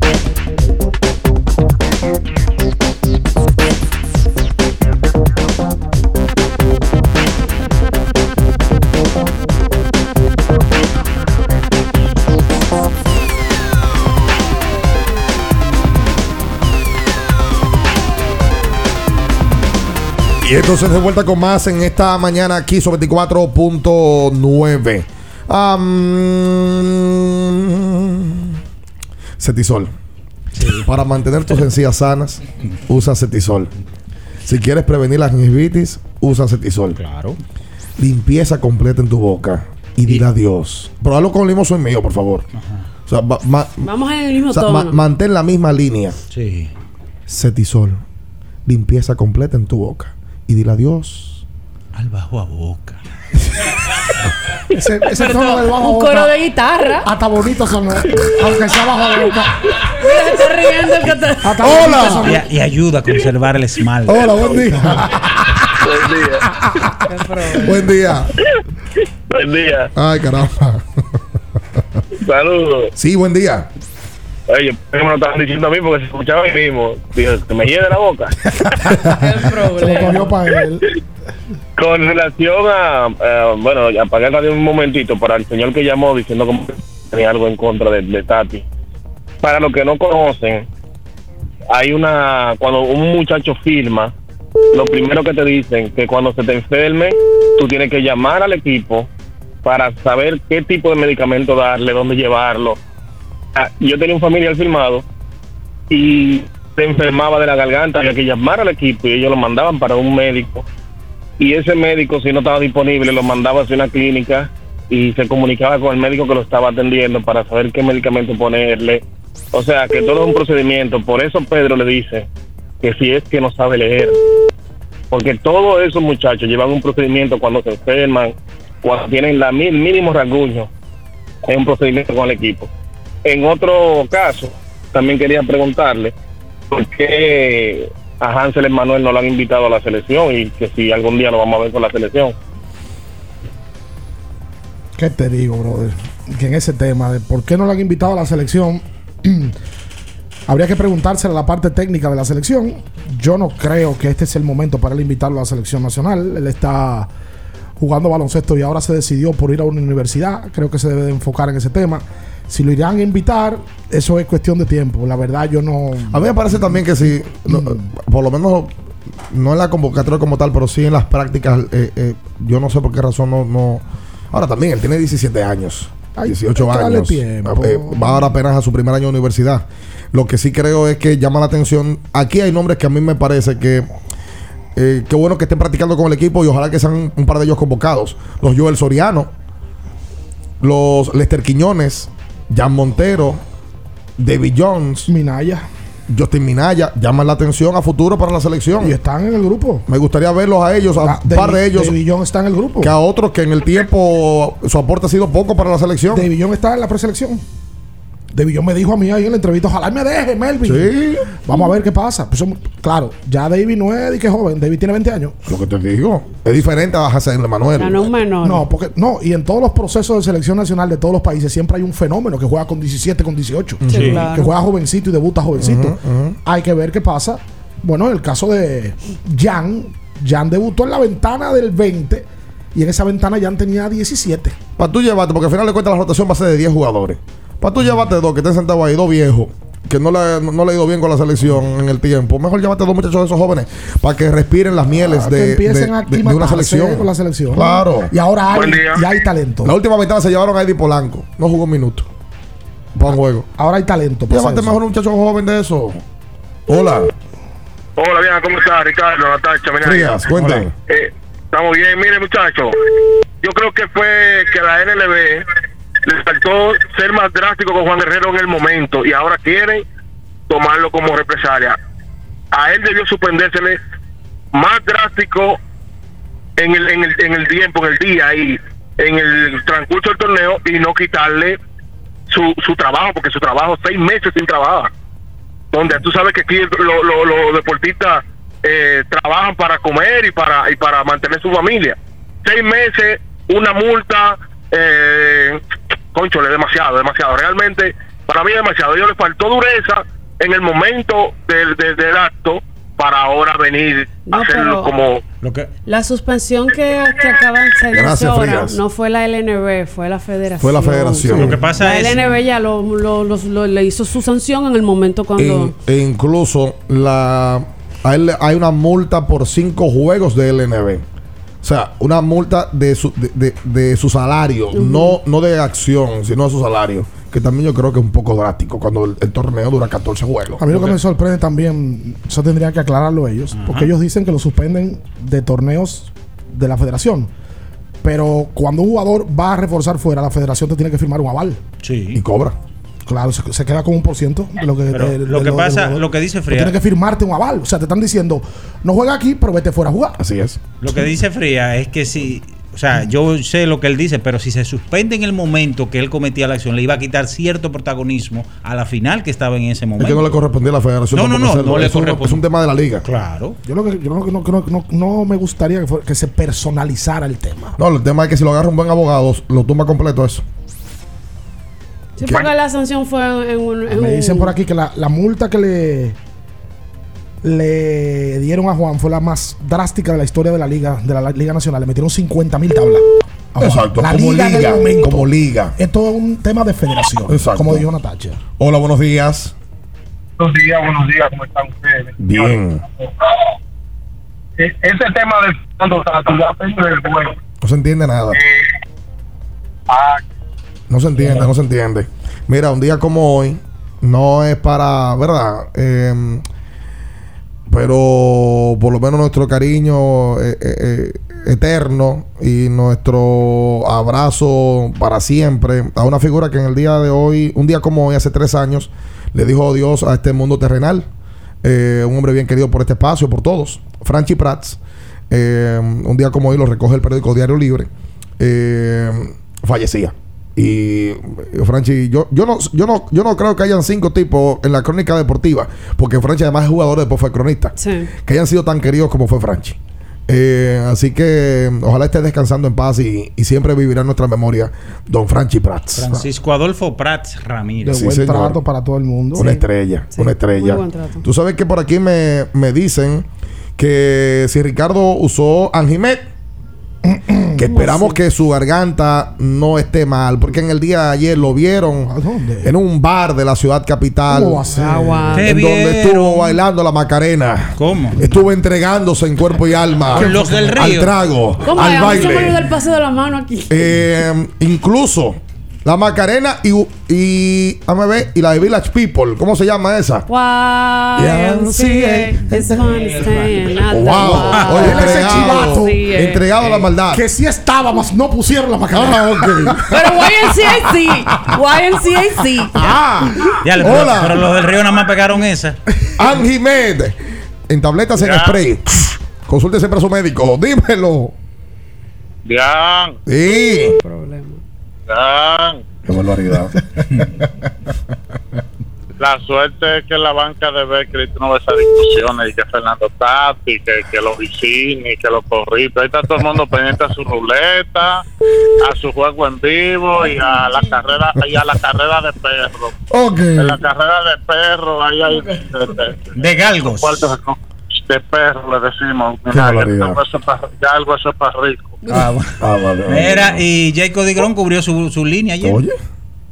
Y entonces de vuelta con más en esta mañana aquí sobre 24.9. Am, cetisol. Para mantener tus encías sanas, usa cetisol. Si quieres prevenir la gingivitis, usa cetisol. Claro. Limpieza completa en tu boca y dile adiós. Probalo con limón soy mío, por favor. O sea, ma- ma- Vamos en el mismo o sea, tono. ma- mantén la misma línea. Sí. Cetisol. Limpieza completa en tu boca. Y dile adiós. Al bajo a boca. Ese, ese Pero tono del bajo un boca, coro de guitarra. Hasta bonito sonó. Aunque sea bajo de boca. Mira, se está riendo que te... Hasta sonó. Y, y ayuda a conservar el esmalte. Hola, buen día. buen día. Buen día. Ay, caramba. Saludos. Sí, buen día. Oye, ¿por qué me lo estaban diciendo a mí? Porque se escuchaba ahí mismo. Dije, que me la boca. Cogió para él. Con relación a, eh, bueno, apagué el radio un momentito para el señor que llamó diciendo como que tenía algo en contra de, de Tati. Para los que no conocen, hay una, cuando un muchacho firma, lo primero que te dicen que cuando se te enferme, tú tienes que llamar al equipo para saber qué tipo de medicamento darle, dónde llevarlo. Ah, yo tenía un familiar firmado y se enfermaba de la garganta, había que llamar al equipo y ellos lo mandaban para un médico y ese médico si no estaba disponible lo mandaba hacia una clínica y se comunicaba con el médico que lo estaba atendiendo para saber qué medicamento ponerle. O sea, que todo es un procedimiento. Por eso Pedro le dice que si es que no sabe leer. Porque todos esos muchachos llevan un procedimiento cuando se enferman, cuando tienen la mi- mínimo rasguño, es un procedimiento con el equipo. En otro caso, también quería preguntarle por qué a Hansel Manuel no lo han invitado a la selección y que si algún día lo vamos a ver con la selección. ¿Qué te digo, brother? Que en ese tema de por qué no lo han invitado a la selección, habría que preguntárselo a la parte técnica de la selección. Yo no creo que este es el momento para él invitarlo a la selección nacional. Él está jugando baloncesto y ahora se decidió por ir a una universidad. Creo que se debe de enfocar en ese tema. Si lo irán a invitar, eso es cuestión de tiempo. La verdad, yo no. A mí me parece también que si, no, por lo menos, no en la convocatoria como tal, pero sí en las prácticas, eh, eh, yo no sé por qué razón no, no. Ahora también, él tiene 17 años, Ay, 18 hay que darle años. tiempo. Eh, va ahora apenas a su primer año de universidad. Lo que sí creo es que llama la atención. Aquí hay nombres que a mí me parece que. Eh, qué bueno que estén practicando con el equipo y ojalá que sean un par de ellos convocados. Los Joel Soriano, los Lester Quiñones, Jan Montero, David Jones, Minaya. Justin Minaya llaman la atención a futuro para la selección. Y están en el grupo. Me gustaría verlos a ellos, a Ah, un par de ellos, David Young está en el grupo. que a otros que en el tiempo su aporte ha sido poco para la selección. David Young está en la preselección. David Young me dijo a mí ahí en la entrevista, ojalá me deje, Melvin. Sí. Vamos a ver qué pasa. Pues, claro, ya David no es de que joven, David tiene 20 años. Lo que te digo. Es diferente a Hasan Manuel. Ya no un menor. No, porque no, y en todos los procesos de selección nacional de todos los países siempre hay un fenómeno que juega con 17, con 18, Sí, Sí. claro. que juega jovencito y debuta jovencito. Hay que ver qué pasa. Bueno, en el caso de Jan, Jan debutó en la ventana del 20 y en esa ventana Jan tenía 17. Para tú llevarte, porque al final de cuentas la rotación va a ser de 10 jugadores. Para tú llevarte dos que estén sentados ahí, dos viejos, que no le, no le ha ido bien con la selección en el tiempo. Mejor llévate dos muchachos de esos jóvenes para que respiren las mieles Ah, que de, empiecen de- a de- de una selección. con la selección. Claro. Y ahora hay, y hay talento. La última ventana se llevaron a Eddie Polanco. No jugó un minuto. Para un juego. Ahora hay talento. Llévate eso. mejor un muchacho joven de eso. Hola. Hola, bien, ¿cómo estás, Ricardo? Natacha. Frías, cuéntame. Eh, estamos bien, mire, muchachos. Yo creo que fue que la NLB le faltó ser más drástico con Juan Guerrero en el momento y ahora quieren tomarlo como represalia. A él debió suspendérsele más drástico en el, en el, en el tiempo, en el día y en el transcurso del torneo y no quitarle su, su trabajo, porque su trabajo, seis meses sin trabajar donde tú sabes que aquí lo- lo- los deportistas eh, trabajan para comer y para y para mantener su familia. Seis meses, una multa, eh, conchole, demasiado, demasiado. Realmente, para mí demasiado. A ellos les faltó dureza en el momento del, del- del acto para ahora venir No, a hacerlo pero- como... Lo que, La suspensión que, que acaban de ahora no fue la LNB, fue la federación. Fue la federación. lo que pasa La es. LNB ya lo, lo- lo- lo- le hizo su sanción en el momento cuando... In- e incluso la a él le- hay una multa por cinco juegos de LNB. O sea, una multa de su, de, de- de su salario, no, no de acción, sino de su salario. Que también yo creo que es un poco drástico cuando el, el torneo dura 14 juegos. A mí lo que me sorprende también, eso tendrían que aclararlo ellos, porque ellos dicen que lo suspenden de torneos de la federación. Pero cuando un jugador va a reforzar fuera, la federación te tiene que firmar un aval. Sí. Y cobra. Claro, se, se queda con un por ciento de lo que, Pero de- de lo que pasa- lo que dice Fría- Tienes que firmarte un aval. O sea, te están diciendo, no juega aquí, pero vete fuera a jugar. Así es. Lo que dice Fría es que si, o sea, yo sé lo que él dice, pero si se suspende en el momento que él cometía la acción, le iba a quitar cierto protagonismo a la final que estaba en ese Es momento. que no le correspondía a la federación. No, no, no, hacerlo. no le Es un-. Es un tema de la liga. Claro. Yo lo que yo no, no, no, no me gustaría que, fuera- que se personalizara el tema. No, el tema es que si lo agarra un buen abogado, lo tumba completo eso. Sí, porque la sanción fue en un... en Me un- dicen por aquí que la, la multa que le le dieron a Juan fue la más drástica de la historia de la liga de la liga nacional. Le metieron 50 mil tablas. Juan. Exacto, La como liga del liga, momento. como liga. Esto es un tema de federación, Exacto. como dijo Natacha. Hola, buenos días. Buenos días, buenos días, ¿cómo están ustedes? Bien. Eh, Ese tema de cuando se entiende nada. Ah, No se entiende, no se entiende. Mira, un día como hoy no es para, ¿verdad? Eh, pero por lo menos nuestro cariño eh, eh, eh, eterno y nuestro abrazo para siempre a una figura que en el día de hoy, un día como hoy, hace tres años, le dijo adiós a este mundo terrenal. Eh, un hombre bien querido por este espacio, por todos. Franchi Prats. un día como hoy lo recoge el periódico Diario Libre. fallecía. Y Franchi, yo, yo no, yo no, yo no creo que hayan cinco tipos en la crónica deportiva, porque Franchi además es jugador, después fue cronista, Sí. que hayan sido tan queridos como fue Franchi. Eh, así que ojalá esté descansando en paz y, y siempre vivirá en nuestra memoria Don Franchi Prats. Francisco Adolfo Prats De Ramírez. Sí, buen señor. trato para todo el mundo. Una estrella, Sí, una estrella. muy buen trato. Tú sabes que por aquí me, me dicen que si Ricardo usó Anjimet, que esperamos que su garganta no esté mal, porque en el día de ayer lo vieron ¿A dónde? en un bar de la ciudad capital. ¿Cómo va a ser? Agua. Te En donde estuvo bailando la Macarena. ¿Cómo? Estuvo entregándose en cuerpo y alma Con los del al río. trago, ¿Cómo al baile. el paseo de la mano aquí. Eh, incluso la Macarena y, y, ver, y la de Village People. ¿Cómo se llama esa? Wow. Oye, entregado, entregado a la maldad. Que sí estaba, más no pusieron la macarena. Ah. Pero YNCA sí. YNCA sí. Ah, Ya, Hola. pero los del río nada más pegaron esa. Anjimed. En tabletas en spray. Consulte siempre a su médico. Dímelo. Bien, Sí. Qué barbaridad. La suerte es que la banca de Betcris no ve esas discusiones y que Fernando Tati, que, que los Vicini, que los Corritos. Ahí está todo el mundo pendiente a su ruleta, a su juego en vivo y a la carrera y a la carrera de perros. Ok. En la carrera de perros, ahí hay de, de- De galgos. cuartos de perros, le decimos. Mira, algo eso ya algo eso es para rico. Ah. Ah, vale, vale. Mira, y Jacob Digrón cubrió su, su línea ayer. Oye.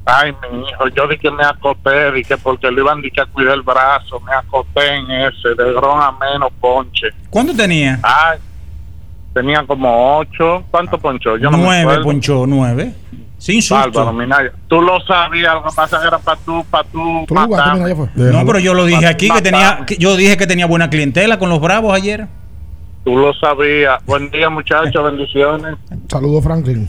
Ay, mi hijo, yo di que me acosté, di que porque le iban di que a cuidar el brazo, me acosté en ese, de grón a menos ponche. ¿Cuánto tenía? Ay, tenían como ocho. ¿Cuánto ponchó? Yo no me nueve, acuerdo. ponchó, nueve. Sin susto. Bárbaro. Tú lo sabías, lo que pasa es que era para tú, para tú Tú matarme. No, pero yo lo dije aquí que tenía, que yo dije que tenía buena clientela con los bravos ayer. Tú lo sabías. Buen día, muchachos, bendiciones. Saludos, Franklin.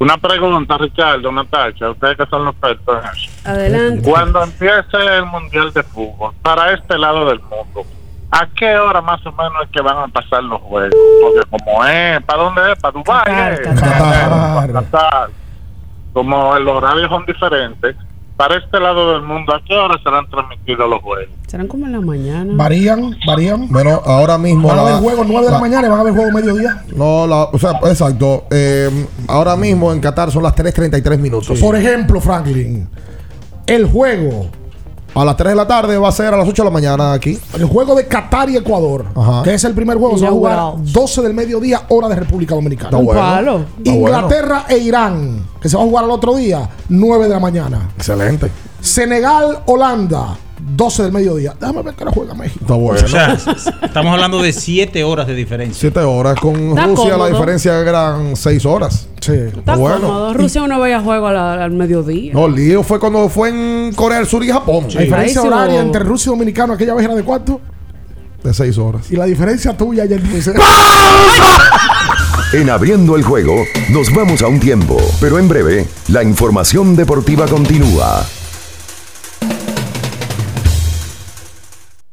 Una pregunta, Ricardo, Natacha, ustedes que son los expertos en eso. Adelante. Cuando empiece el Mundial de Fútbol, para este lado del mundo, ¿a qué hora más o menos es que van a pasar los juegos? Porque como es, ¿para dónde es? ¿Para Dubái? Qatar, eh? Qatar. Para Qatar. Como los horarios son diferentes, para este lado del mundo, ¿a qué hora serán transmitidos los juegos? Serán como en la mañana. Varían, varían. Bueno, ahora mismo. Van a haber juegos 9 de la la- mañana y van a haber juegos mediodía. No, la, o sea, exacto. Eh, ahora mismo en Qatar son las 3.33 minutos. Por ejemplo, Franklin, el juego, A las 3 de la tarde va a ser a las 8 de la mañana aquí. el juego de Qatar y Ecuador, Ajá. que es el primer juego, se va a jugar Inaugural. 12 del mediodía, hora de República Dominicana. Está Un bueno. palo. Está Inglaterra e Irán, que se va a jugar al otro día, 9 de la mañana. Excelente. Senegal, Holanda, 12 del mediodía. Déjame ver qué hora juega México. Está bueno. O sea, estamos hablando de siete horas de diferencia. 7 horas. Con Está Rusia la diferencia eran 6 horas. Sí. Está bueno. cómodo. Rusia no vaya a juego la- al mediodía. No, el lío fue cuando fue en Corea del Sur y Japón. La diferencia Ahí horaria entre Rusia y Dominicano aquella vez era de cuánto? De 6 horas. Y la diferencia tuya ayer dice. En abriendo el juego, nos vamos a un tiempo, pero en breve, la información deportiva continúa.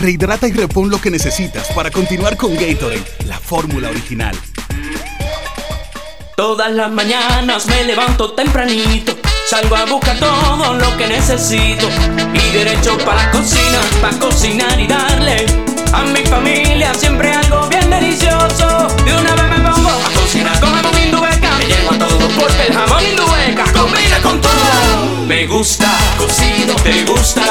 Rehidrata y repon lo que necesitas para continuar con Gatorade, la fórmula original. Todas las mañanas me levanto tempranito, salgo a buscar todo lo que necesito y derecho para la cocina, para cocinar y darle a mi familia siempre algo bien delicioso. De una vez me pongo a cocinar con jamón indueca, me llevo a todo porque el jamón indueca combina con todo. Me gusta te gusta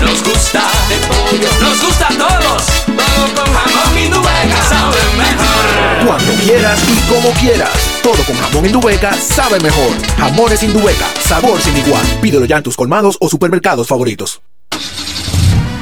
nos gusta de pollo, nos gusta a todos. Todo con jamón indueca sabe mejor. Cuando quieras y como quieras. Todo con jamón Indubeca sabe mejor. Jamones Indubeca, sabor sin igual. Pídelo ya en tus colmados o supermercados favoritos.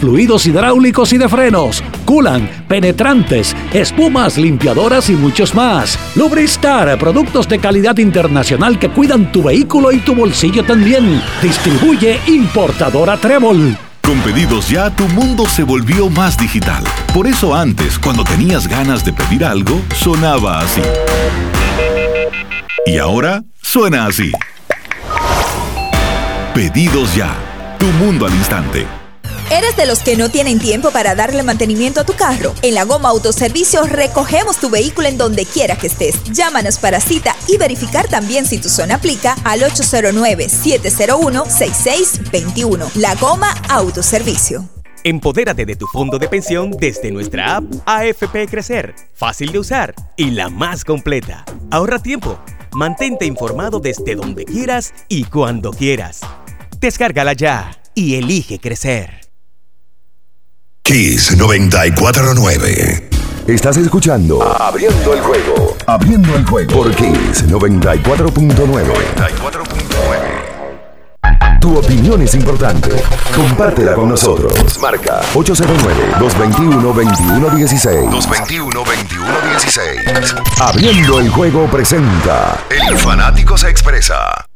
fluidos hidráulicos y de frenos, culan, penetrantes, espumas, limpiadoras y muchos más. Lubristar, productos de calidad internacional que cuidan tu vehículo y tu bolsillo también. Distribuye importadora Trébol. Con pedidos ya tu mundo se volvió más digital. Por eso antes, cuando tenías ganas de pedir algo, sonaba así. Y ahora suena así. Pedidos ya. Tu mundo al instante. ¿Eres de los que no tienen tiempo para darle mantenimiento a tu carro? En la Goma Autoservicio recogemos tu vehículo en donde quiera que estés. Llámanos para cita y verificar también si tu zona aplica al 809-701-6621. La Goma Autoservicio. Empodérate de tu fondo de pensión desde nuestra app AFP Crecer. Fácil de usar y la más completa. Ahorra tiempo. Mantente informado desde donde quieras y cuando quieras. Descárgala ya y elige crecer. Kiss 949. Estás escuchando Abriendo el juego. Abriendo el juego por Kiss 94.9. Tu opinión es importante. Compártela con nosotros. Marca 809-221-2116. 221-2116. Abriendo el juego presenta. El fanático se expresa.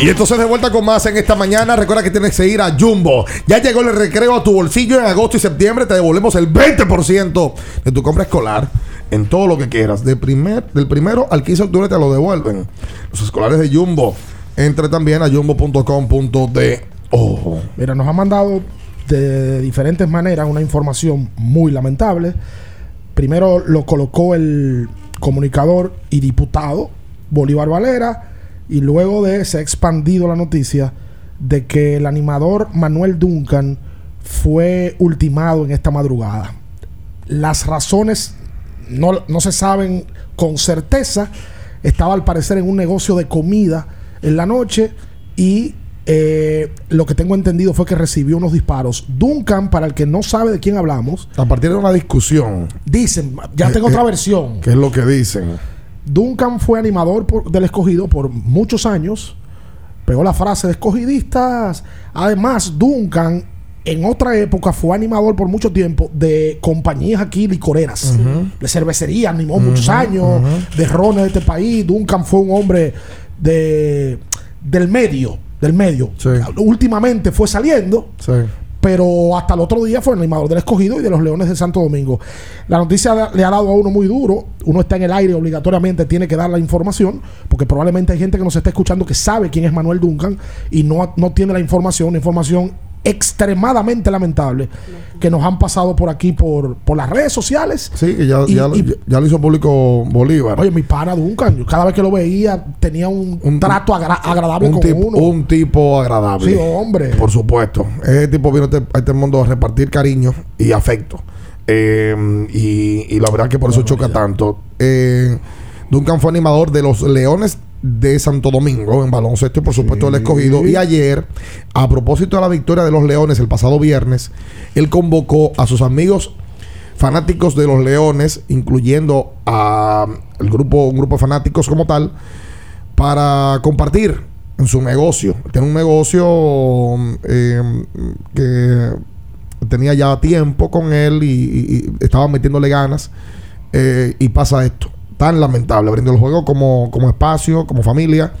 Y entonces de vuelta con más en esta mañana. Recuerda que tienes que ir a Jumbo. Ya llegó el recreo a tu bolsillo en agosto y septiembre. Te devolvemos el 20% de tu compra escolar en todo lo que quieras. De primer, del primero al 15 de octubre te lo devuelven. Los escolares de Jumbo. Entre también a jumbo.com.de. Oh. Mira, nos ha mandado de diferentes maneras una información muy lamentable. Primero lo colocó el comunicador y diputado Bolívar Valera y luego de se ha expandido la noticia de que el animador Manuel Duncan fue ultimado en esta madrugada. Las razones no, no se saben con certeza. Estaba al parecer en un negocio de comida en la noche y eh, lo que tengo entendido fue que recibió unos disparos. Duncan, para el que no sabe de quién hablamos, A partir de una discusión. dicen, ya Eh, tengo eh, otra versión. ¿Qué es lo que dicen? Duncan fue animador por- del escogido por muchos años. Pegó la frase de escogidistas. Además, Duncan en otra época fue animador por mucho tiempo de compañías aquí licoreras. Ujú. De cervecería, animó muchos años. De rones de este país. Duncan fue un hombre de, del medio. Del medio. Últimamente fue saliendo. Sí. Pero hasta el otro día fue el animador del escogido y de los Leones de Santo Domingo. La noticia le ha dado a uno muy duro. Uno está en el aire, obligatoriamente tiene que dar la información, porque probablemente hay gente que nos está escuchando que sabe quién es Manuel Duncan y no, no tiene la información, una información extremadamente lamentable que nos han pasado por aquí por, por las redes sociales. Sí, que ya, Y- ya, y- ya lo hizo público Bolívar. Oye, mi pana Duncan, yo cada vez que lo veía tenía un, trato agra- agradable un con tipo, uno. un tipo agradable. Sí, hombre. Por supuesto. Ese tipo vino a este, a este mundo a repartir cariño y afecto. Eh, y, y la verdad que por eso choca tanto. Eh, Duncan fue animador de los Leones de Santo Domingo en baloncesto y por supuesto el escogido. Y ayer, a propósito de la victoria de los Leones el pasado viernes, él convocó a sus amigos fanáticos de los Leones, incluyendo a el grupo, un grupo de fanáticos como tal, para compartir en su negocio. Tiene un negocio eh, que tenía ya tiempo con él y, y- y estaba metiéndole ganas. eh, y pasa esto. Tan lamentable. Abriendo el juego como, como espacio, como familia.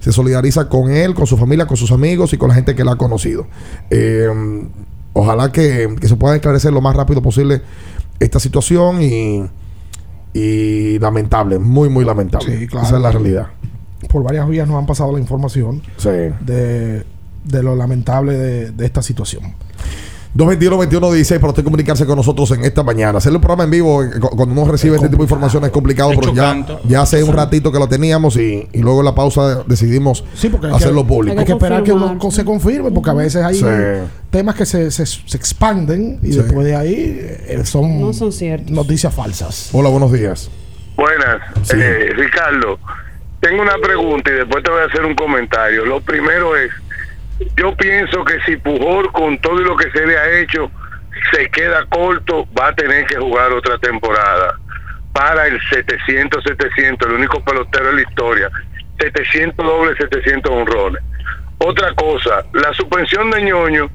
Se solidariza con él, con su familia, con sus amigos y con la gente que la ha conocido. Eh, ojalá que, que se pueda esclarecer lo más rápido posible esta situación y, y lamentable, muy, muy lamentable. Sí, claro. Esa es la realidad. por varias vías nos han pasado la información Sí. de, de lo lamentable de, de esta situación. 221-2116 para usted comunicarse con nosotros en esta mañana. Hacerle un programa en vivo eh, cu- cuando uno recibe este tipo de información es complicado, Es pero ya, chocante. ya hace un ratito que lo teníamos y, y luego en la pausa decidimos hacerlo que, público. Hay que esperar que uno se confirme, porque a veces hay Sí. temas que se, se, se expanden y Sí. después de ahí eh, son, No son ciertos. noticias falsas. Hola, buenos días. Buenas, Eh, Ricardo. Tengo una pregunta y después te voy a hacer un comentario. Lo primero es, yo pienso que si Pujol con todo lo que se le ha hecho se queda corto, va a tener que jugar otra temporada para el 700-700, el único pelotero en la historia. 700 dobles, 700 honrones. Otra cosa, la suspensión de ñoño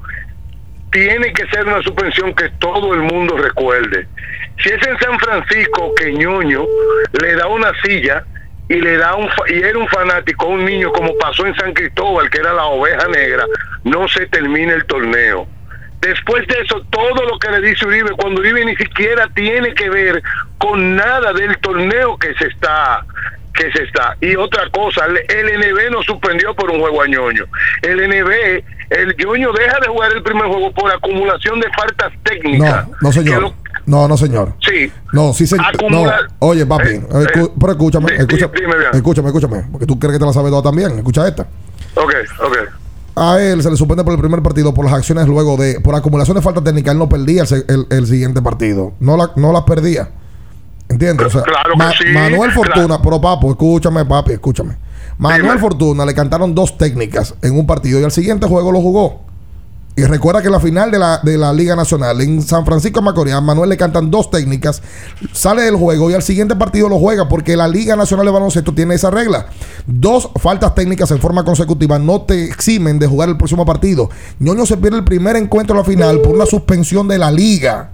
tiene que ser una suspensión que todo el mundo recuerde. Si es en San Francisco que ñoño le da una silla y le da un fa- y era un fanático, un niño como pasó en San Cristóbal, que era la oveja negra, no se termina el torneo. Después de eso, todo lo que le dice Uribe, cuando Uribe ni siquiera tiene que ver con nada del torneo que se está que se está. Y otra cosa, el, NB no suspendió por un juego a ñoño. El NB, el ñoño deja de jugar el primer juego por acumulación de faltas técnicas. No, no señor. No, no señor. Sí. No, sí señor. No, oye, papi, Eh, escu- pero escúchame, escúchame, dime, bien. escúchame, escúchame, porque tú crees que te la sabes toda también. Escucha esta. Ok, ok. A él se le suspende por el primer partido por las acciones luego de, por acumulación de falta técnica, él no perdía el, el- el siguiente partido. No la, no las perdía. ¿Entiendes? O sea, Claro que Ma- sí, Manuel claro. Fortuna, pero papo, escúchame, papi, escúchame. Manuel Fortuna le cantaron dos técnicas en un partido y al siguiente juego lo jugó. Y recuerda que en la final de la, de la Liga Nacional en San Francisco de Macorís, a Manuel le cantan dos técnicas, sale del juego y al siguiente partido lo juega porque la Liga Nacional de Baloncesto tiene esa regla. Dos faltas técnicas en forma consecutiva no te eximen de jugar el próximo partido. Ñoño se pierde el primer encuentro a la final por una suspensión de la Liga.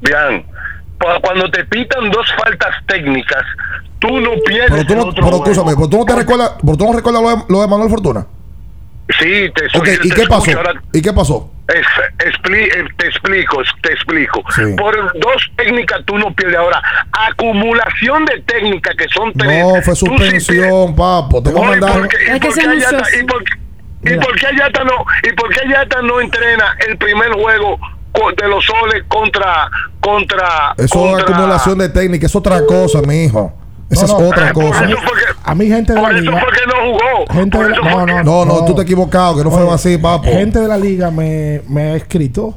Bien. Cu- Cuando te pitan dos faltas técnicas, tú no pierdes Pero tú el no, pero tú no te recuerdas, pero tú no recuerdas lo de, lo de Manuel Fortuna. Sí, te Ok, te ¿y qué pasó? ahora- ¿Y qué pasó? Es- expli- eh, te explico, te explico. Sí. Por dos técnicas tú no pierdes. Ahora, acumulación de técnicas que son tres. No, fue tú sí suspensión, papo. Te voy a mandar. ¿por qué- y por qué Ayata- y por qué- y por qué Ayata no y por qué Ayata no entrena el primer juego co- de los soles contra contra Eso es acumulación de técnica, es otra cosa, mi hijo. Esa No, es no, otra eh, cosa. a mí- gente de la liga. Gente de la, no, no, No, no, tú te has equivocado, que no fue así, papo. Gente de la liga me, me ha escrito.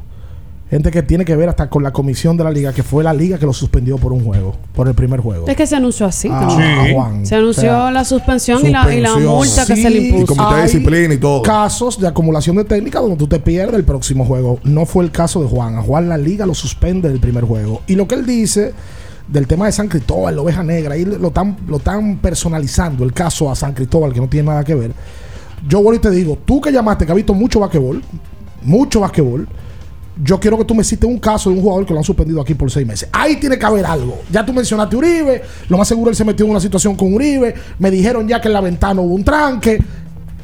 Gente que tiene que ver hasta con la comisión de la liga, que fue la liga que lo suspendió por un juego, por el primer juego. Es que se anunció así. Ah, también. Sí. Juan. Se anunció O sea, la suspensión, y, la, y la multa que se le impuso. hay Casos de acumulación de técnica donde tú te pierdes el próximo juego. No fue el caso de Juan. A Juan la liga lo suspende del primer juego. Y lo que él dice del tema de San Cristóbal, la oveja negra, ahí lo están, lo están personalizando el caso a San Cristóbal, que no tiene nada que ver. Yo vuelvo y te digo, tú que llamaste, que has visto mucho basquetbol, mucho basquetbol, yo quiero que tú me cites un caso de un jugador que lo han suspendido aquí por seis meses. Ahí tiene que haber algo. Ya tú mencionaste Uribe, lo más seguro él se metió en una situación con Uribe, me dijeron ya que en la ventana hubo un tranque.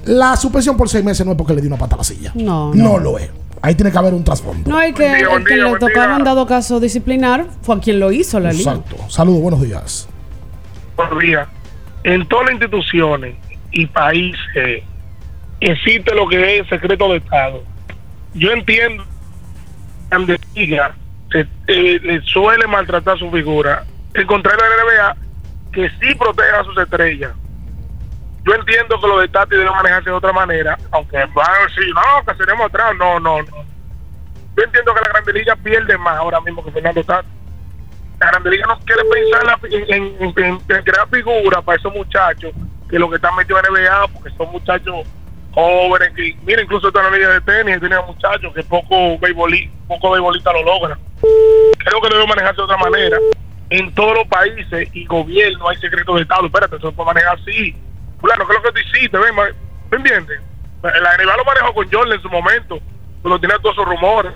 La suspensión por seis meses no es porque le dio una pata a la silla. No, No lo es. Ahí tiene que haber un trasfondo. No, hay que día, el que día, le en dado caso disciplinar fue a quien lo hizo la liga. Exacto. Saludos, buenos días. Buenos días. En todas las instituciones y países existe lo que es secreto de Estado. Yo entiendo que la liga se, eh, le suele maltratar su figura. En contrario a la NBA, que sí protege a sus estrellas. Yo entiendo que los de Tati deben manejarse de otra manera, aunque van a decir, no, que seremos atrás. No, no, no. Yo entiendo que la Grande Liga pierde más ahora mismo que Fernando Tati. La Grande Liga no quiere pensar en, en- en- crear figuras para esos muchachos que lo que están metidos en NBA, porque son muchachos jóvenes que, mira, incluso está en la liga de tenis, tiene muchachos que poco beisboli- poco lo logran. Creo que debe manejarse de otra manera. En todos los países y gobiernos hay secretos de Estado. Espérate, eso se puede manejar así. Fulano, ¿qué es lo que tú hiciste? Ven, ¿Me entiendes? La NBA lo manejó con Jordan en su momento, cuando tenía todos esos rumores.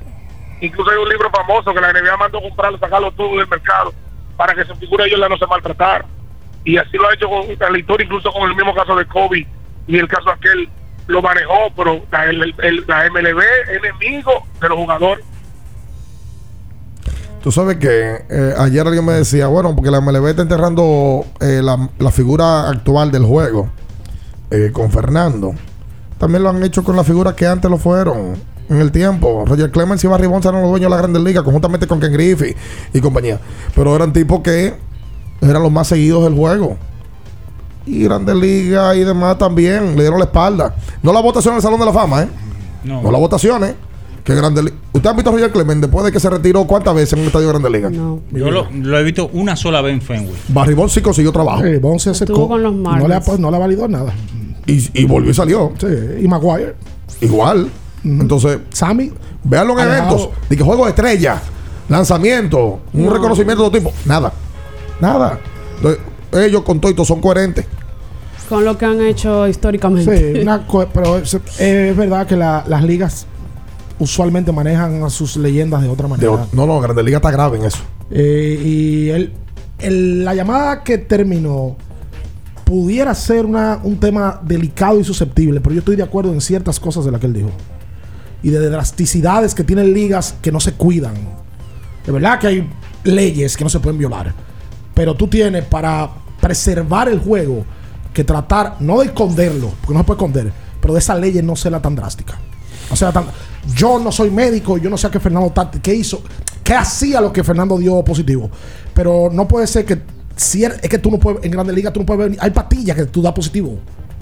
Incluso hay un libro famoso que la NBA mandó comprarlo, sacarlo todo del mercado para que su figura de Jordan no se maltratara. Y así lo ha hecho con la historia, incluso con el mismo caso de Kobe y el caso aquel lo manejó, pero la, el- el- la MLB enemigo de los jugadores. Tú sabes que eh, ayer alguien me decía, bueno, porque la MLB está enterrando eh, la, la figura actual del juego eh, con Fernando. También lo han hecho con la figura que antes lo fueron en el tiempo. Roger Clemens y Barry Bonds eran los dueños de la Grandes Ligas, conjuntamente con Ken Griffey y compañía. Pero eran tipos que eran los más seguidos del juego. Y Grandes Ligas y demás también le dieron la espalda. No la votación en el Salón de la Fama, ¿eh? No. No las votaciones. Que Grande Liga. ¿Usted ha visto a Roger Clemens después de que se retiró cuántas veces en un estadio de Grande Liga? No. Yo lo, lo he visto una sola vez en Fenway. Barry Bonds sí consiguió trabajo. Bonds se acercó. Con los no, le ha, Marlins. no le ha valido nada. Y, y volvió y salió. Sí, y Maguire. Igual. Entonces, Sammy. en Alejado. eventos. De que juego de estrella, lanzamiento, un No. reconocimiento de todo tipo. Nada. Nada. Entonces, ellos con todo son coherentes. Con lo que han hecho históricamente. Sí, una pero es, es verdad que la- las ligas usualmente manejan a sus leyendas de otra manera. no, no, Grande Liga está grave en eso. Eh, y el, el- la llamada que terminó pudiera ser una, un tema delicado y susceptible, pero yo estoy de acuerdo en ciertas cosas de las que él dijo. Y de drasticidades que tienen ligas que no se cuidan. De verdad que hay leyes que no se pueden violar. Pero tú tienes para preservar el juego que tratar, no de esconderlo, porque no se puede esconder, pero de esas leyes no serla tan drástica. O sea, tan- yo no soy médico, yo no sé a qué Fernando Tati, qué hizo, qué hacía lo que Fernando dio positivo. Pero no puede ser que si er- es que tú no puedes, en Grandes Ligas tú no puedes ver, hay pastillas que tú das positivo.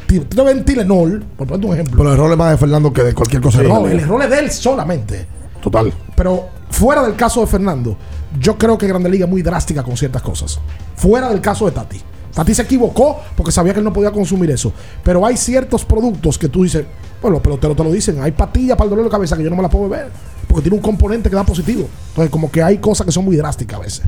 Tú te ves en Tylenol, por ponerte un ejemplo. Pero el error es más de Fernando que de cualquier cosa. no, el error es de él solamente. Total. Pero fuera del caso de Fernando, yo creo que Grande Liga es muy drástica con ciertas cosas. Fuera del caso de Tati. Tati se equivocó porque sabía que él no podía consumir eso. Pero hay ciertos productos que tú dices, bueno, pero te lo, te lo dicen. Hay pastillas para el dolor de cabeza que yo no me las puedo beber. Porque tiene un componente que da positivo. Entonces, como que hay cosas que son muy drásticas a veces.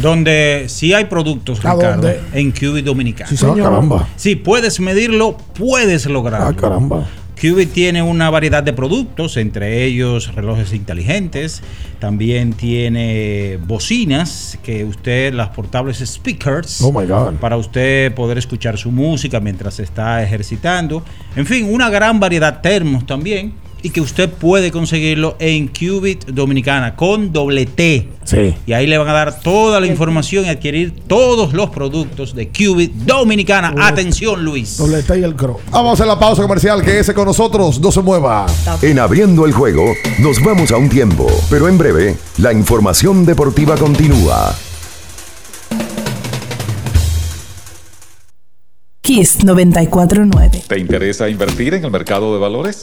Donde sí hay productos, ¿A Ricardo, dónde? en Qubit Dominicana. Sí, señor. Ah, caramba. Sí, puedes medirlo, puedes lograrlo. Ah, caramba. Qubit tiene una variedad de productos, entre ellos relojes inteligentes, también tiene bocinas, que usted, las portables speakers, Oh my God. para usted poder escuchar su música mientras se está ejercitando. En fin, una gran variedad de termos también, y que usted puede conseguirlo en Qubit Dominicana con doble T. Sí. Y ahí le van a dar toda la información y adquirir todos los productos de Qubit Dominicana. Atención, Luis. Doble T y el Cro. Vamos a la pausa comercial. Que ese con nosotros no se mueva. En abriendo el juego, nos vamos a un tiempo, pero en breve, la información deportiva continúa. Kiss 949. ¿Te interesa invertir en el mercado de valores?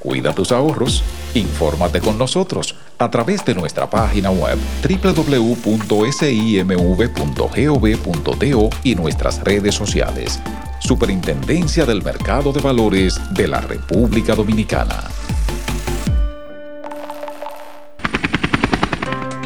Cuida tus ahorros. Infórmate con nosotros a través de nuestra página web www.simv.gov.do y nuestras redes sociales. Superintendencia del Mercado de Valores de la República Dominicana.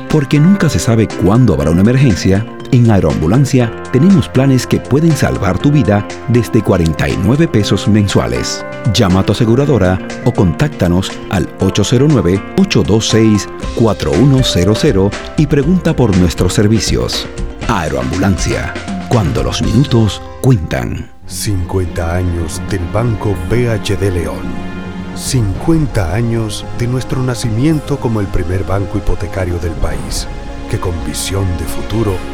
Porque nunca se sabe cuándo habrá una emergencia, en Aeroambulancia tenemos planes que pueden salvar tu vida desde 49 pesos mensuales. Llama a tu aseguradora o contáctanos al 809-826-4100 y pregunta por nuestros servicios. Aeroambulancia, cuando los minutos cuentan. 50 años del Banco BHD León. 50 años de nuestro nacimiento como el primer banco hipotecario del país, que con visión de futuro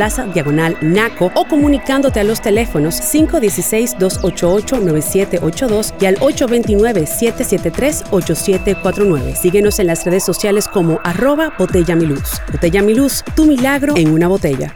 Diagonal Naco o comunicándote a los teléfonos 516-288-9782 y al 829-773-8749. Síguenos en las redes sociales como arroba Botella Miluz. Botella Miluz, tu milagro en una botella.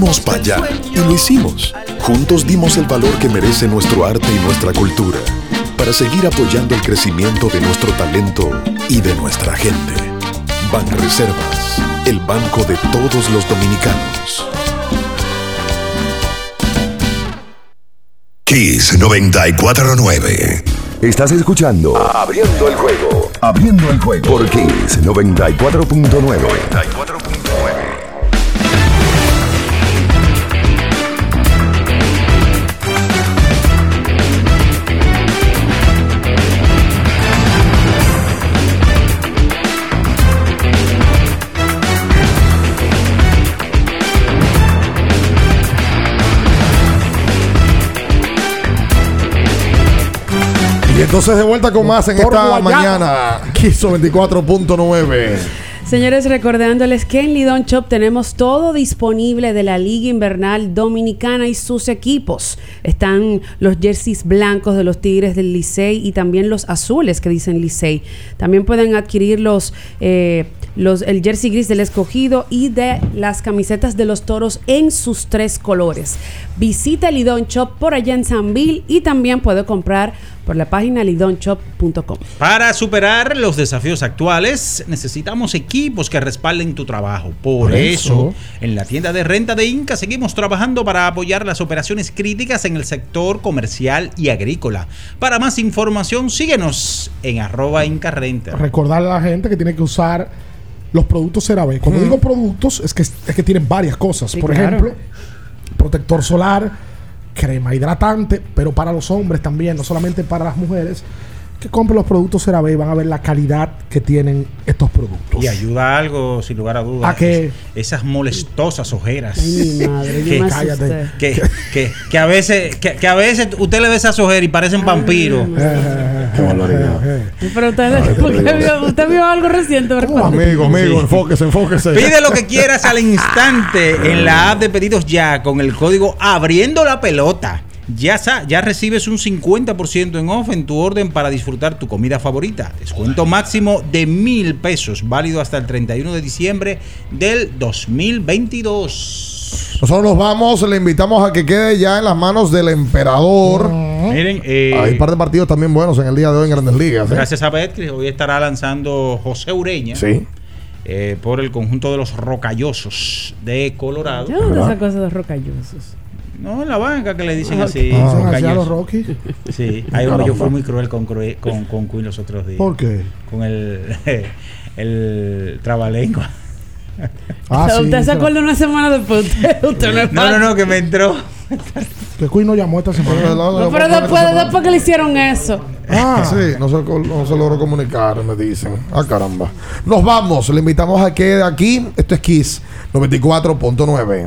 para allá y lo hicimos. Juntos dimos el valor que merece nuestro arte y nuestra cultura para seguir apoyando el crecimiento de nuestro talento y de nuestra gente. Banreservas, el banco de todos los dominicanos. Kiss 949. Estás escuchando Abriendo el juego. Abriendo el juego por Kiss 94.9. Y entonces de vuelta con más en esta mañana. Quiso 24.9. Señores, recordándoles que en Lidón Shop tenemos todo disponible de la Liga Invernal Dominicana y sus equipos. Están los jerseys blancos de los Tigres del Licey y también los azules que dicen Licey. También pueden adquirir los, eh, los, el jersey gris del escogido y de las camisetas de los toros en sus tres colores. Visita Lidón Shop por allá en Sanville y también puede comprar por la página lidonshop.com. Para superar los desafíos actuales, necesitamos equipos que respalden tu trabajo. Por, Por eso, eso. en la tienda de renta de Inca seguimos trabajando para apoyar las operaciones críticas en el sector comercial y agrícola. Para más información, síguenos en arroba Inca Renta. Recordarle a la gente que tiene que usar los productos CeraVe. Cuando Mm. digo productos, es que, es que tienen varias cosas. Sí, Por claro. ejemplo, protector solar, crema hidratante, pero para los hombres también, no solamente para las mujeres, que compren los productos CeraVe y van a ver la calidad que tienen estos productos. Y ayuda algo, sin lugar a dudas. ¿A qué? Es- esas molestosas ojeras. Ay, mi madre, que, asusté. que, que- que a veces, que, que a veces usted le ve esas ojeras y parecen vampiros. Pero usted, ¿por qué vio, usted vio algo reciente, ¿verdad? Amigo, amigo, enfóquese, enfóquese. Pide lo que quieras al instante en la app de pedidos ya con el código abriendo la pelota. Ya, sa- ya recibes un 50% en off en tu orden para disfrutar tu comida favorita. Descuento máximo de mil pesos, válido hasta el 31 de diciembre del 2022. Nosotros nos vamos, le invitamos a que quede ya en las manos del emperador. Miren, eh, Hay un par de partidos también buenos en el día de hoy en Grandes Ligas. ¿eh? Gracias a Betcris, hoy estará lanzando José Ureña. Sí. eh, por el conjunto de los rocallosos de Colorado. ¿De dónde esa cosa de rocallosos? No, en la banca que le dicen Ah, así. Ah, ¿Dicen así a los Rocky? Sí, ahí hombre, yo fui muy cruel con, con, con Queen los otros días. ¿Por qué? Con el, el trabalengua. Ah, O sea, sí, usted se acuerda una semana después. Usted, usted no es No, no, no, que me entró. Que Queen no llamó esta semana. No, pero después, después que le hicieron eso. Ah, sí, no se, no se logró comunicar, me dicen. Ah, caramba. Nos vamos, le invitamos a que de aquí. Esto es Kiss 94.9.